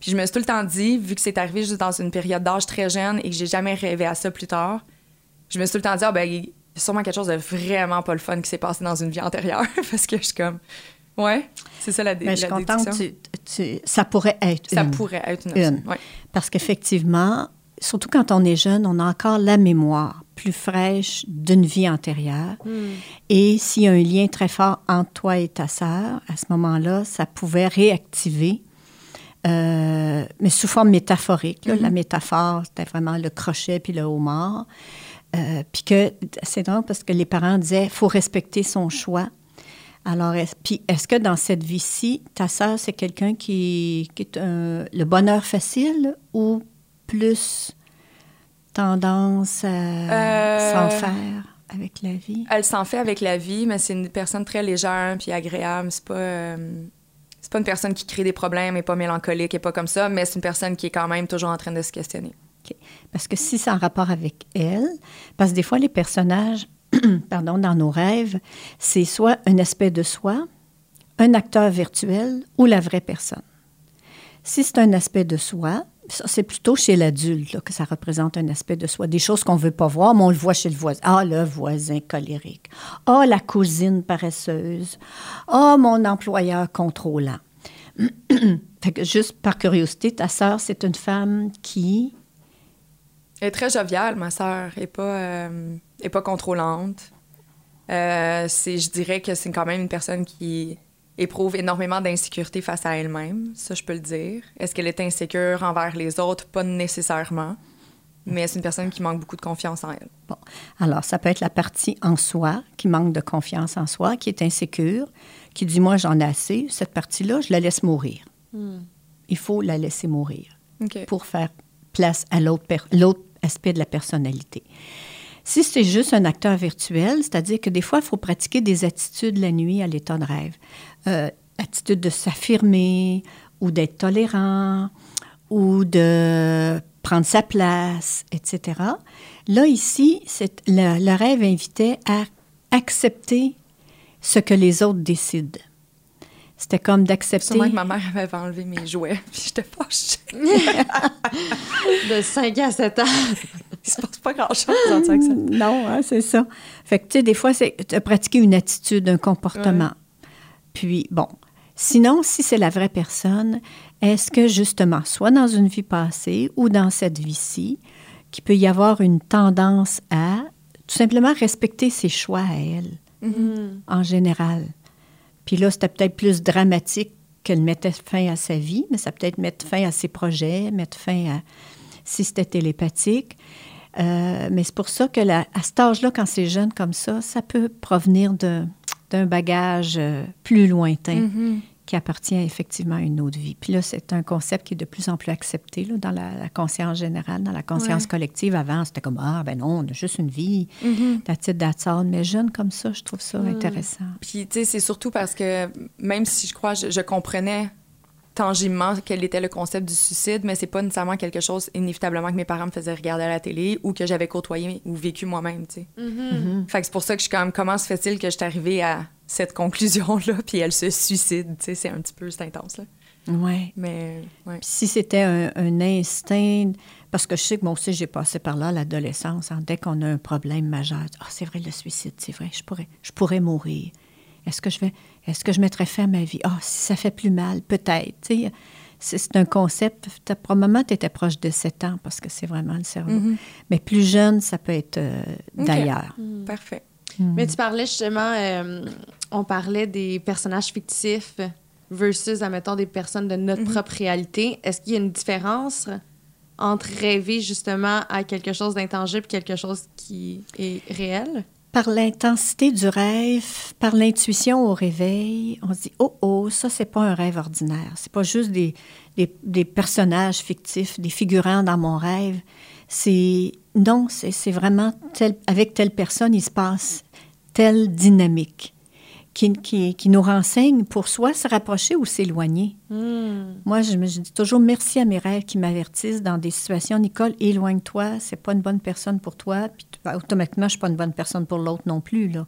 Puis je me suis tout le temps dit, vu que c'est arrivé juste dans une période d'âge très jeune et que j'ai jamais rêvé à ça plus tard, je me suis tout le temps dit, ah, ben, y a sûrement quelque chose de vraiment pas le fun qui s'est passé dans une vie antérieure. parce que je suis comme, Ouais, c'est ça la,
Mais je suis contente, tu, ça pourrait être
ça pourrait être une,
Parce qu'effectivement, surtout quand on est jeune, on a encore la mémoire plus fraîche d'une vie antérieure. Hmm. Et s'il y a un lien très fort entre toi et ta sœur, à ce moment-là, ça pouvait réactiver, euh, mais sous forme métaphorique. La mm-hmm. métaphore, c'était vraiment le crochet puis le homard. Euh, puis que c'est drôle parce que les parents disaient, faut respecter son choix. Alors, est, puis est-ce que dans cette vie-ci, ta sœur, c'est quelqu'un qui, qui, est le bonheur facile ou plus tendance à euh, s'en faire avec la vie?
Elle s'en fait avec la vie, mais c'est une personne très légère puis agréable. C'est pas, euh, c'est pas une personne qui crée des problèmes et pas mélancolique et pas comme ça, mais c'est une personne qui est quand même toujours en train de se questionner.
Parce que si c'est en rapport avec elle, parce que des fois, les personnages, pardon, dans nos rêves, c'est soit un aspect de soi, un acteur virtuel ou la vraie personne. Si c'est un aspect de soi, c'est plutôt chez l'adulte que ça représente un aspect de soi. Des choses qu'on ne veut pas voir, mais on le voit chez le voisin. Ah, le voisin colérique. Ah, la cousine paresseuse. Ah, mon employeur contrôlant. fait que juste par curiosité, ta sœur, c'est une femme qui...
Elle est très joviale, ma sœur. Elle n'est pas, euh, elle est pas contrôlante. Euh, c'est, je dirais que c'est quand même une personne qui éprouve énormément d'insécurité face à elle-même, ça je peux le dire. Est-ce qu'elle est insécure envers les autres? Pas nécessairement, mais c'est une personne qui manque beaucoup de confiance en elle.
Bon, alors ça peut être la partie en soi qui manque de confiance en soi, qui est insécure, qui dit moi j'en ai assez, cette partie-là, je la laisse mourir. Il faut la laisser mourir pour faire place à l'autre l'autre aspect de la personnalité. Si c'est juste un acteur virtuel, c'est-à-dire que des fois, il faut pratiquer des attitudes la nuit à l'état de rêve. Euh, attitude de s'affirmer ou d'être tolérant ou de prendre sa place, etc. Là, ici, le, le rêve invitait à accepter ce que les autres décident. C'était comme d'accepter...
Sûrement que ma mère avait enlevé mes jouets, puis j'étais fâchée.
De 5 à 7 ans.
Il se passe pas grand-chose en tant que ça.
Non, hein, c'est ça. Fait que, tu sais, des fois, c'est de pratiquer une attitude, un comportement. Puis, bon. Sinon, si c'est la vraie personne, est-ce que, justement, soit dans une vie passée ou dans cette vie-ci, qu'il peut y avoir une tendance à tout simplement respecter ses choix à elle, en général? Puis là, c'était peut-être plus dramatique qu'elle mettait fin à sa vie, mais ça peut être mettre fin à ses projets, mettre fin à si c'était télépathique. Euh, mais c'est pour ça que la- à cet âge-là, quand c'est jeune comme ça, ça peut provenir d'un bagage euh, plus lointain qui appartient effectivement à une autre vie. Puis là, c'est un concept qui est de plus en plus accepté là, dans la, la conscience générale, dans la conscience
Ouais.
collective. Avant, c'était comme Ah, ben non, on a juste une vie, that's it, that's all. Mais jeune comme ça, je trouve ça intéressant.
Puis, tu sais, c'est surtout parce que même si je crois, je, je comprenais tangiblement quel était le concept du suicide, mais c'est pas nécessairement quelque chose, inévitablement, que mes parents me faisaient regarder à la télé ou que j'avais côtoyé ou vécu moi-même, tu sais. Fait que c'est pour ça que je suis comme, comment se fait-il que je suis arrivée à cette conclusion-là, puis elle se suicide, tu sais, c'est un petit peu, c'est intense, là.
Ouais.
Mais, ouais.
Puis si c'était un, un instinct, parce que je sais que moi aussi, j'ai passé par là à l'adolescence, hein, dès qu'on a un problème majeur, ah, c'est vrai, le suicide, c'est vrai, je pourrais, je pourrais mourir. Est-ce que je vais, est-ce que je mettrais fin à ma vie? Ah, si ça fait plus mal, peut-être. C'est, un concept, probablement tu étais proche de 7 ans, parce que c'est vraiment le cerveau. Mais plus jeune, ça peut être euh, d'ailleurs.
Parfait.
Mais tu parlais justement, euh, on parlait des personnages fictifs versus, admettons, des personnes de notre propre réalité. Est-ce qu'il y a une différence entre rêver justement à quelque chose d'intangible et quelque chose qui est réel?
Par l'intensité du rêve, par l'intuition au réveil, on se dit oh oh, ça c'est pas un rêve ordinaire, c'est pas juste des, des, personnages fictifs, des figurants dans mon rêve. C'est non, c'est vraiment avec telle personne il se passe telle dynamique qui, qui, qui nous renseigne pour soit se rapprocher ou s'éloigner. Moi, je me je dis toujours merci à mes rêves qui m'avertissent dans des situations. Nicole, éloigne-toi, c'est pas une bonne personne pour toi. Puis ben, automatiquement, je suis pas une bonne personne pour l'autre non plus. Là.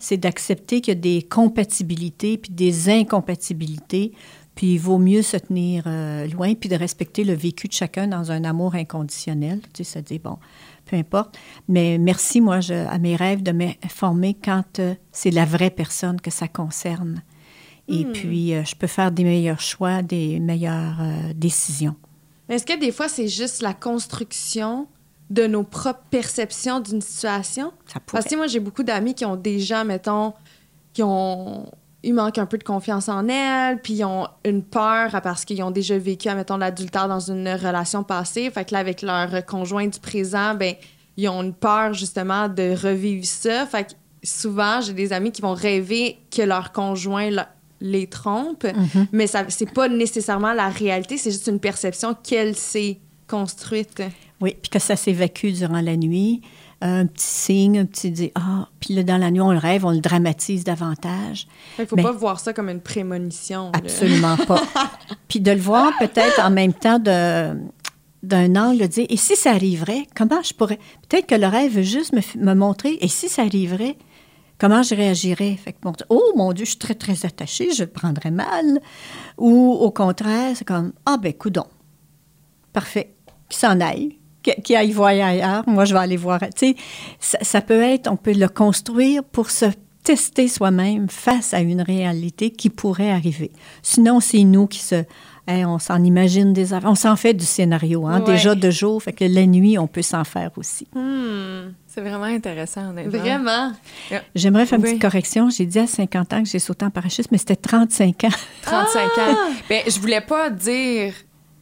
C'est d'accepter qu'il y a des compatibilités puis des incompatibilités. Puis il vaut mieux se tenir euh, loin puis de respecter le vécu de chacun dans un amour inconditionnel. Tu sais, se dire, bon, peu importe. Mais merci, moi, je- à mes rêves de m'informer quand euh, c'est la vraie personne que ça concerne. Et puis, euh, je peux faire des meilleurs choix, des meilleures euh, décisions.
Mais Est-ce que des fois, c'est juste la construction de nos propres perceptions d'une situation?
Ça.
Parce que moi, j'ai beaucoup d'amis qui ont déjà, mettons, qui ont. Ils manquent un peu de confiance en elles, puis ils ont une peur parce qu'ils ont déjà vécu, mettons, l'adultère dans une relation passée. Fait que là, avec leur conjoint du présent, ben ils ont une peur, justement, de revivre ça. Fait que souvent, j'ai des amis qui vont rêver que leur conjoint le- les trompe, mais ça c'est pas nécessairement la réalité, c'est juste une perception qu'elle s'est construite.
Oui, puis que ça s'évacue durant la nuit. Un petit signe, un petit dit Ah, puis là, dans la nuit, on le rêve, on le dramatise davantage.
Qu'il faut
Mais-
pas voir ça comme une prémonition. là.
Absolument pas. Puis de le voir peut-être en même temps de d'un angle, de dire, et si ça arriverait, comment je pourrais... Peut-être que le rêve veut juste me, montrer, et si ça arriverait, comment je réagirais? Fait que, bon, oh mon Dieu, je suis très, très attachée, je le prendrais mal. Ou au contraire, c'est comme, ah ben, coudon, parfait, qu'il s'en aille, qu'il aille voir ailleurs, moi je vais aller voir. Tu sais, ça, ça peut être, on peut le construire pour se tester soi-même face à une réalité qui pourrait arriver. Sinon, c'est nous qui se... Hey, on s'en imagine des affaires. On s'en fait du scénario, hein,
Ouais.
déjà de jour. Fait que la nuit, on peut s'en faire aussi.
Hmm,
C'est vraiment intéressant, honnêtement.
vraiment?
J'aimerais faire une petite correction. J'ai dit à 50 ans que j'ai sauté en parachute, mais c'était 35 ans.
35
Ah!
ans. Ben, je voulais pas dire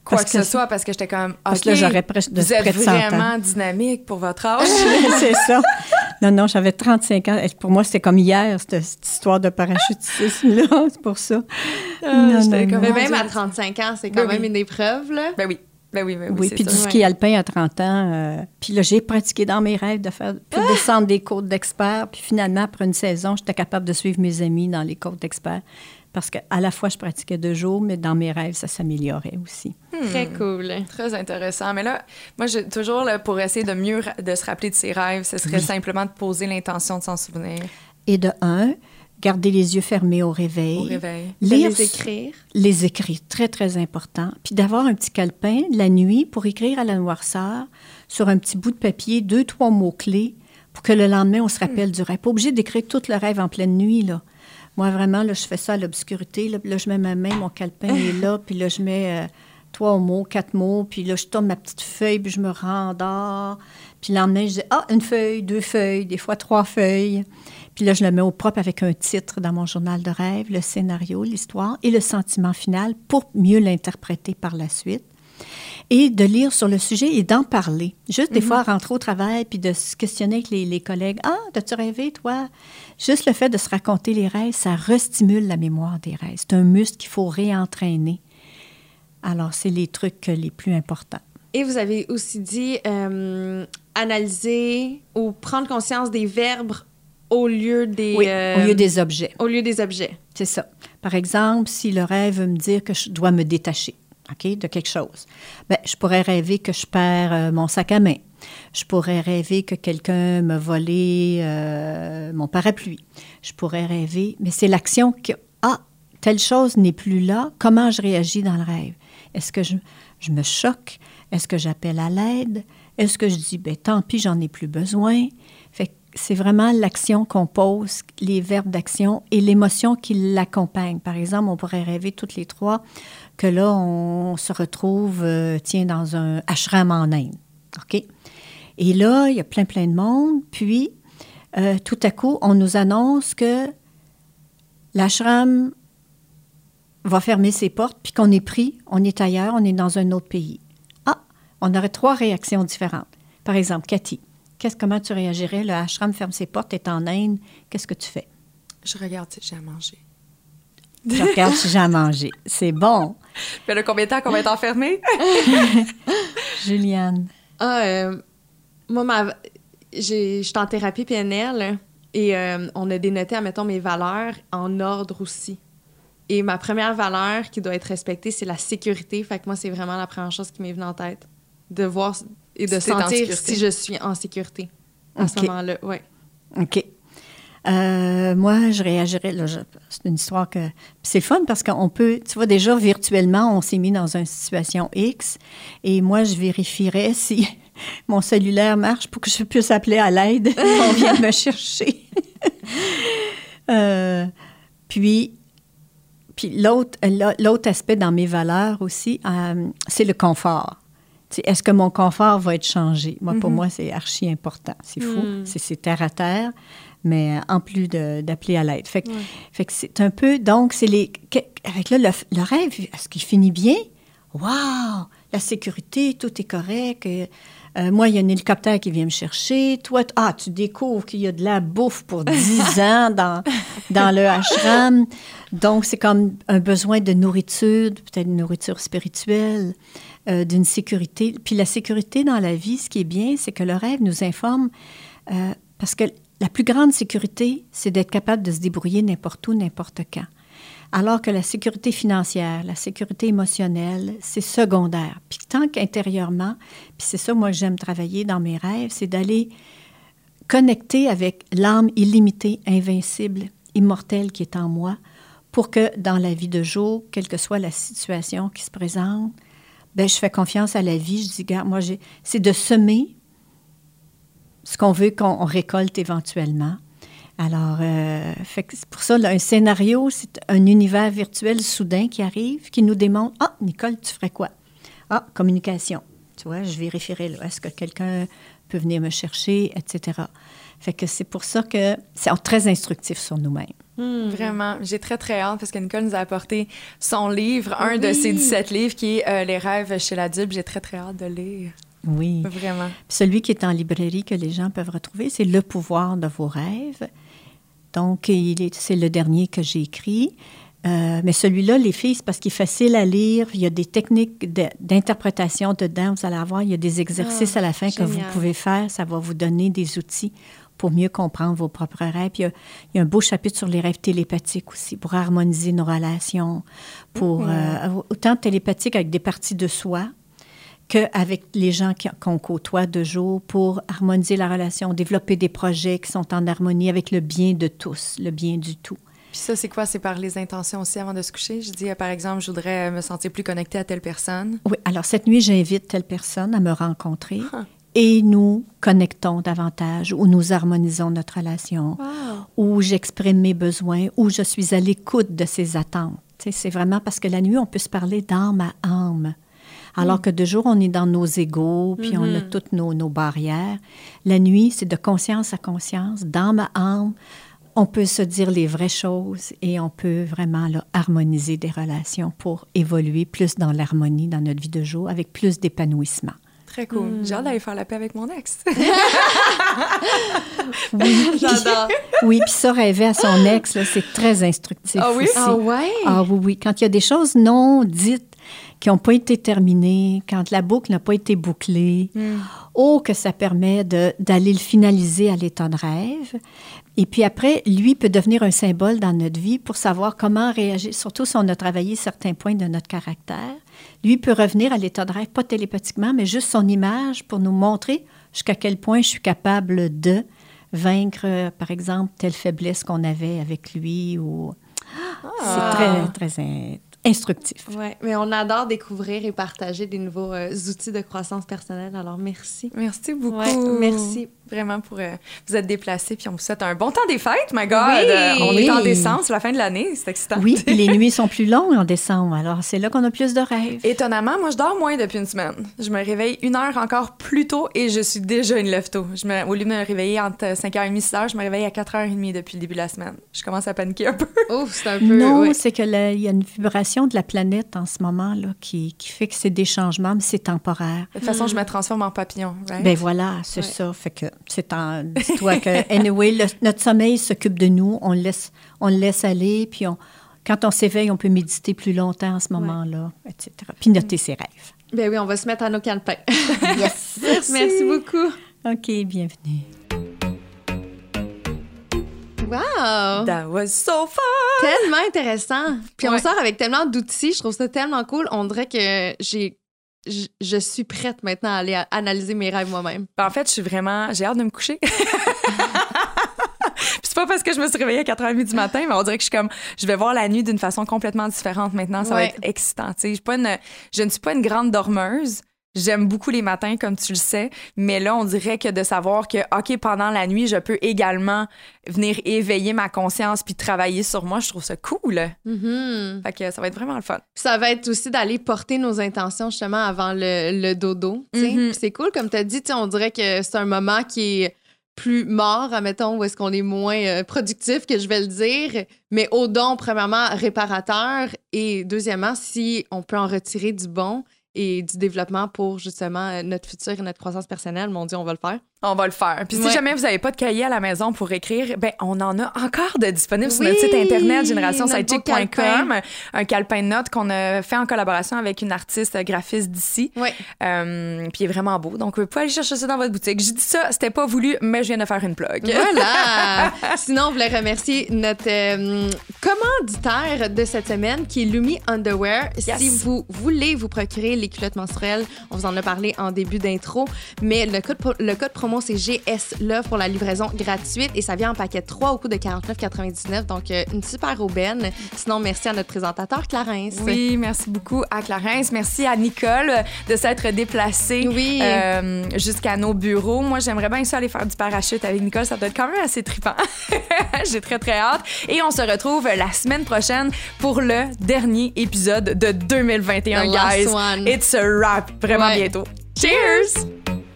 quoi
Parce
que,
que
ce soit parce que j'étais comme.
Parce
OK,
que là, j'aurais presque de
Vous êtes
près de 100 ans.
vraiment dynamique pour votre âge.
c'est ça. Non, non, j'avais 35 ans. Et Pour moi, c'était comme hier, cette, cette histoire de parachutiste-là. C'est pour ça.
Ah,
Non,
j'étais
non,
comme,
Mais même à 35 ans, c'est quand
Ben
même
oui.
une épreuve, là.
Ben oui. Ben oui, ben oui.
Oui, puis du ski alpin à 30 ans. euh, puis là, j'ai pratiqué dans mes rêves de faire puis de descendre des côtes d'experts. Puis finalement, après une saison, j'étais capable de suivre mes amis dans les côtes d'experts. Parce qu'à la fois, je pratiquais deux jours, mais dans mes rêves, ça s'améliorait aussi.
Très cool.
Très intéressant. Mais là, moi, j'ai toujours, là, pour essayer de mieux de se rappeler de ses rêves, ce serait simplement de poser l'intention de s'en souvenir
Et de un, garder les yeux fermés au réveil.
au réveil.
Lire
les écrire.
les écrire, très, très important. Puis d'avoir un petit calepin la nuit pour écrire à la noirceur sur un petit bout de papier deux, trois mots-clés pour que le lendemain, on se rappelle du rêve. Pas obligé d'écrire tout le rêve en pleine nuit, là. Moi, vraiment, là, je fais ça à l'obscurité. Là, je mets ma main, mon calepin est là, puis là, je mets euh, trois mots, quatre mots, puis là, je tourne ma petite feuille, puis je me rendors. Puis le lendemain, je dis, ah, une feuille, deux feuilles, des fois trois feuilles. Puis là, je le mets au propre avec un titre dans mon journal de rêve, le scénario, l'histoire et le sentiment final pour mieux l'interpréter par la suite. Et de lire sur le sujet et d'en parler. Juste des fois, rentrer au travail puis de se questionner avec les, les collègues. Ah, as-tu rêvé, toi? Juste le fait de se raconter les rêves, ça restimule la mémoire des rêves. C'est un muscle qu'il faut réentraîner. Alors, c'est les trucs les plus importants.
Et vous avez aussi dit euh, analyser ou prendre conscience des verbes au lieu des,
Oui,
euh,
au lieu des objets.
au lieu des objets.
C'est ça. Par exemple, si le rêve veut me dire que je dois me détacher de quelque chose, ben, je pourrais rêver que je perds euh, mon sac à main. Je pourrais rêver que quelqu'un m'a volé euh, mon parapluie. Je pourrais rêver, mais c'est l'action que, ah, telle chose n'est plus là, comment je réagis dans le rêve? Est-ce que je, je me choque? Est-ce que j'appelle à l'aide? Est-ce que je dis, ben tant pis, j'en ai plus besoin? C'est vraiment l'action qu'on pose, les verbes d'action et l'émotion qui l'accompagne. Par exemple, on pourrait rêver toutes les trois que là, on se retrouve, euh, tiens, dans un ashram en Inde. OK? Et là, il y a plein, plein de monde. Puis, euh, tout à coup, on nous annonce que l'ashram va fermer ses portes, puis qu'on est pris, on est ailleurs, on est dans un autre pays. Ah, on aurait trois réactions différentes. Par exemple, Cathy, qu'est-ce, comment tu réagirais? Le ashram ferme ses portes, est en Inde, qu'est-ce que tu fais?
Je regarde si j'ai à manger.
Je regarde si j'ai à manger. C'est bon.
Puis là, combien de temps qu'on va être enfermé?
Juliane.
Ah, euh, moi, ma, j'ai, j'étais en thérapie PNL et euh, on a dénoté, admettons, mes valeurs en ordre aussi. Et ma première valeur qui doit être respectée, c'est la sécurité. Fait que moi, c'est vraiment la première chose qui m'est venue en tête. De voir et de
Si
sentir si je suis en sécurité à ce moment-là. Ouais.
OK. Euh, moi, je réagirais. c'est une histoire que. C'est fun parce qu'on peut. Tu vois, déjà, virtuellement, on s'est mis dans une situation X. Et moi, je vérifierais si mon cellulaire marche pour que je puisse appeler à l'aide. On vient me chercher. Euh, puis. Puis l'autre, l'autre aspect dans mes valeurs aussi, euh, c'est le confort. Est-ce que mon confort va être changé? Moi, pour moi, c'est archi important. C'est fou.
Mm.
C'est terre à terre, mais en plus d'appeler à l'aide. Fait que, fait que c'est un peu... Donc, c'est les... Avec là, le, le rêve, est-ce qu'il finit bien? Wow! La sécurité, tout est correct. Euh, euh, moi, il y a un hélicoptère qui vient me chercher. Toi, ah, tu découvres qu'il y a de la bouffe pour 10 ans dans, dans le ashram. Donc, c'est comme un besoin de nourriture, peut-être une nourriture spirituelle, euh, d'une sécurité. Puis la sécurité dans la vie, ce qui est bien, c'est que le rêve nous informe, euh, parce que la plus grande sécurité, c'est d'être capable de se débrouiller n'importe où, n'importe quand. Alors que la sécurité financière, la sécurité émotionnelle, c'est secondaire. Puis tant qu'intérieurement, puis c'est ça, moi, j'aime travailler dans mes rêves, c'est d'aller connecter avec l'âme illimitée, invincible, immortelle qui est en moi, pour que dans la vie de jour, quelle que soit la situation qui se présente, ben, je fais confiance à la vie. Je dis, gars, moi, c'est de semer ce qu'on veut qu'on récolte éventuellement. Alors, euh, c'est pour ça, un scénario, c'est un univers virtuel soudain qui arrive, qui nous démontre Ah, Nicole, tu ferais quoi? Ah, communication. Tu vois, je vérifierai là. Est-ce que quelqu'un peut venir me chercher, etc. Fait que c'est pour ça que c'est très instructif sur nous-mêmes.
Hmm. Vraiment, j'ai très très hâte parce que Nicole nous a apporté son livre, un de ses 17 livres qui est euh, Les rêves chez l'adulte. J'ai très très hâte de lire.
Oui.
Vraiment.
Celui qui est en librairie que les gens peuvent retrouver, c'est Le pouvoir de vos rêves. Donc, c'est le dernier que j'ai écrit. Euh, mais celui-là, les filles, c'est parce qu'il est facile à lire. Il y a des techniques d'interprétation dedans. Vous allez avoir, il y a des exercices ah, à la fin que vous pouvez faire. Ça va vous donner des outils pour mieux comprendre vos propres rêves. il, y a, un beau chapitre sur les rêves télépathiques aussi, pour harmoniser nos relations, pour mm-hmm. euh, autant télépathique avec des parties de soi, qu'avec les gens qu'on côtoie de jour pour harmoniser la relation, développer des projets qui sont en harmonie avec le bien de tous, le bien du tout.
Puis ça, c'est quoi? C'est par les intentions aussi avant de se coucher? Je dis, euh, par exemple, je voudrais me sentir plus connectée à telle personne.
Oui, alors cette nuit, j'invite telle personne à me rencontrer et nous connectons davantage, ou nous harmonisons notre relation, ou j'exprime mes besoins, ou je suis à l'écoute de ses attentes. C'est vraiment parce que la nuit, on peut se parler d'âme à âme. Alors mm. que de jour, on est dans nos égaux, puis on a mm-hmm. toutes nos, nos barrières. La nuit, c'est de conscience à conscience, d'âme à âme. On peut se dire les vraies choses et on peut vraiment là, harmoniser des relations pour évoluer plus dans l'harmonie dans notre vie de jour avec plus d'épanouissement.
Très cool. Mm. J'ai hâte d'aller faire la paix avec mon ex.
oui, j'adore. Oui, puis ça, rêver à son ex, c'est très instructif.
Ah oui?
Ah ouais?
Ah oui, oui. Quand il y a des choses non dites qui n'ont pas été terminées, quand la boucle n'a pas été bouclée, mm. oh, que ça permet d'aller le finaliser à l'état de rêve. Et puis après, lui peut devenir un symbole dans notre vie pour savoir comment réagir, surtout si on a travaillé certains points de notre caractère. Lui peut revenir à l'état de rêve, pas télépathiquement, mais juste son image pour nous montrer jusqu'à quel point je suis capable de vaincre, par exemple, telle faiblesse qu'on avait avec lui. Ou... C'est très, très, instructif.
Oui, mais on adore découvrir et partager des nouveaux euh, outils de croissance personnelle. Alors, merci.
Merci beaucoup.
Ouais, merci.
Vraiment pour euh, vous être déplacés. Puis on vous souhaite un bon temps des fêtes, my God. Euh, on est en décembre, c'est la fin de l'année. C'est excitant.
Oui, puis les nuits sont plus longues en décembre. Alors, c'est là qu'on a plus de rêves.
Étonnamment, moi, je dors moins depuis une semaine. Je me réveille une heure encore plus tôt et je suis déjà une lève-tôt. Me... Au lieu de me réveiller entre 5h30 et 6h, je me réveille à 4h30 depuis le début de la semaine. Je commence à paniquer un peu.
Ouf, c'est un peu.
Non, c'est qu'il y a une vibration de la planète en ce moment là, qui, qui fait que c'est des changements, mais c'est temporaire.
De toute façon, je me transforme en papillon. Right?
Ben voilà, c'est ça. Fait que c'est en. Dis-toi que, anyway, notre sommeil s'occupe de nous, on le laisse, on le laisse aller, puis on, quand on s'éveille, on peut méditer plus longtemps en ce moment-là, etc. Puis noter ses rêves.
Ben oui, on va se mettre à nos calepins.
yes.
Merci beaucoup.
OK, bienvenue.
Wow!
That was so fun!
Tellement intéressant. Puis on sort avec tellement d'outils. Je trouve ça tellement cool. On dirait que j'ai je, suis prête maintenant à aller analyser mes rêves moi-même.
Ben, en fait, je suis vraiment. J'ai hâte de me coucher. c'est pas parce que je me suis réveillée à 4h30 du matin, mais on dirait que je suis comme. Je vais voir la nuit d'une façon complètement différente maintenant. Ça va être excitant. Je, suis pas une, je ne suis pas une grande dormeuse. J'aime beaucoup les matins, comme tu le sais, mais là, on dirait que de savoir que, OK, pendant la nuit, je peux également venir éveiller ma conscience puis travailler sur moi, je trouve ça cool.
Mm-hmm.
Fait que ça va être vraiment le fun.
Ça va être aussi d'aller porter nos intentions justement avant le, dodo. Mm-hmm. C'est cool, comme tu as dit, on dirait que c'est un moment qui est plus mort, admettons, où est-ce qu'on est moins euh, productif, que je vais le dire, mais au don, premièrement, réparateur, et deuxièmement, si on peut en retirer du bon, et du développement pour justement euh, notre futur et notre croissance personnelle, mon Dieu, on va le faire.
On va le faire. Puis si
Ouais.
jamais vous n'avez pas de cahier à la maison pour écrire, ben on en a encore de disponibles sur
Oui,
notre site internet
calepin.
un calepin de notes qu'on a fait en collaboration avec une artiste graphiste d'ici.
Ouais.
Euh, puis il est vraiment beau. Donc vous pouvez aller chercher ça dans votre boutique. Je dis ça, c'était pas voulu, mais je viens de faire une plug.
Voilà! Sinon, on voulait remercier notre euh, commanditaire de cette semaine, qui est Lumi Underwear.
Yes.
Si vous voulez vous procurer les culottes menstruelles, on vous en a parlé en début d'intro, mais le code, le code promo, c'est GS Love pour la livraison gratuite et ça vient en paquet 3 au coût de 49,99. Donc, euh, une super aubaine. Sinon, merci à notre présentateur, Clarence.
Oui, merci beaucoup à Clarence. Merci à Nicole de s'être déplacée
Oui.
euh, jusqu'à nos bureaux. Moi, j'aimerais bien ça aller faire du parachute avec Nicole. Ça doit être quand même assez trippant. J'ai très, très hâte. Et on se retrouve la semaine prochaine pour le dernier épisode de 2021,
The last
guys.
one.
It's a wrap. Vraiment
Ouais.
bientôt. Cheers!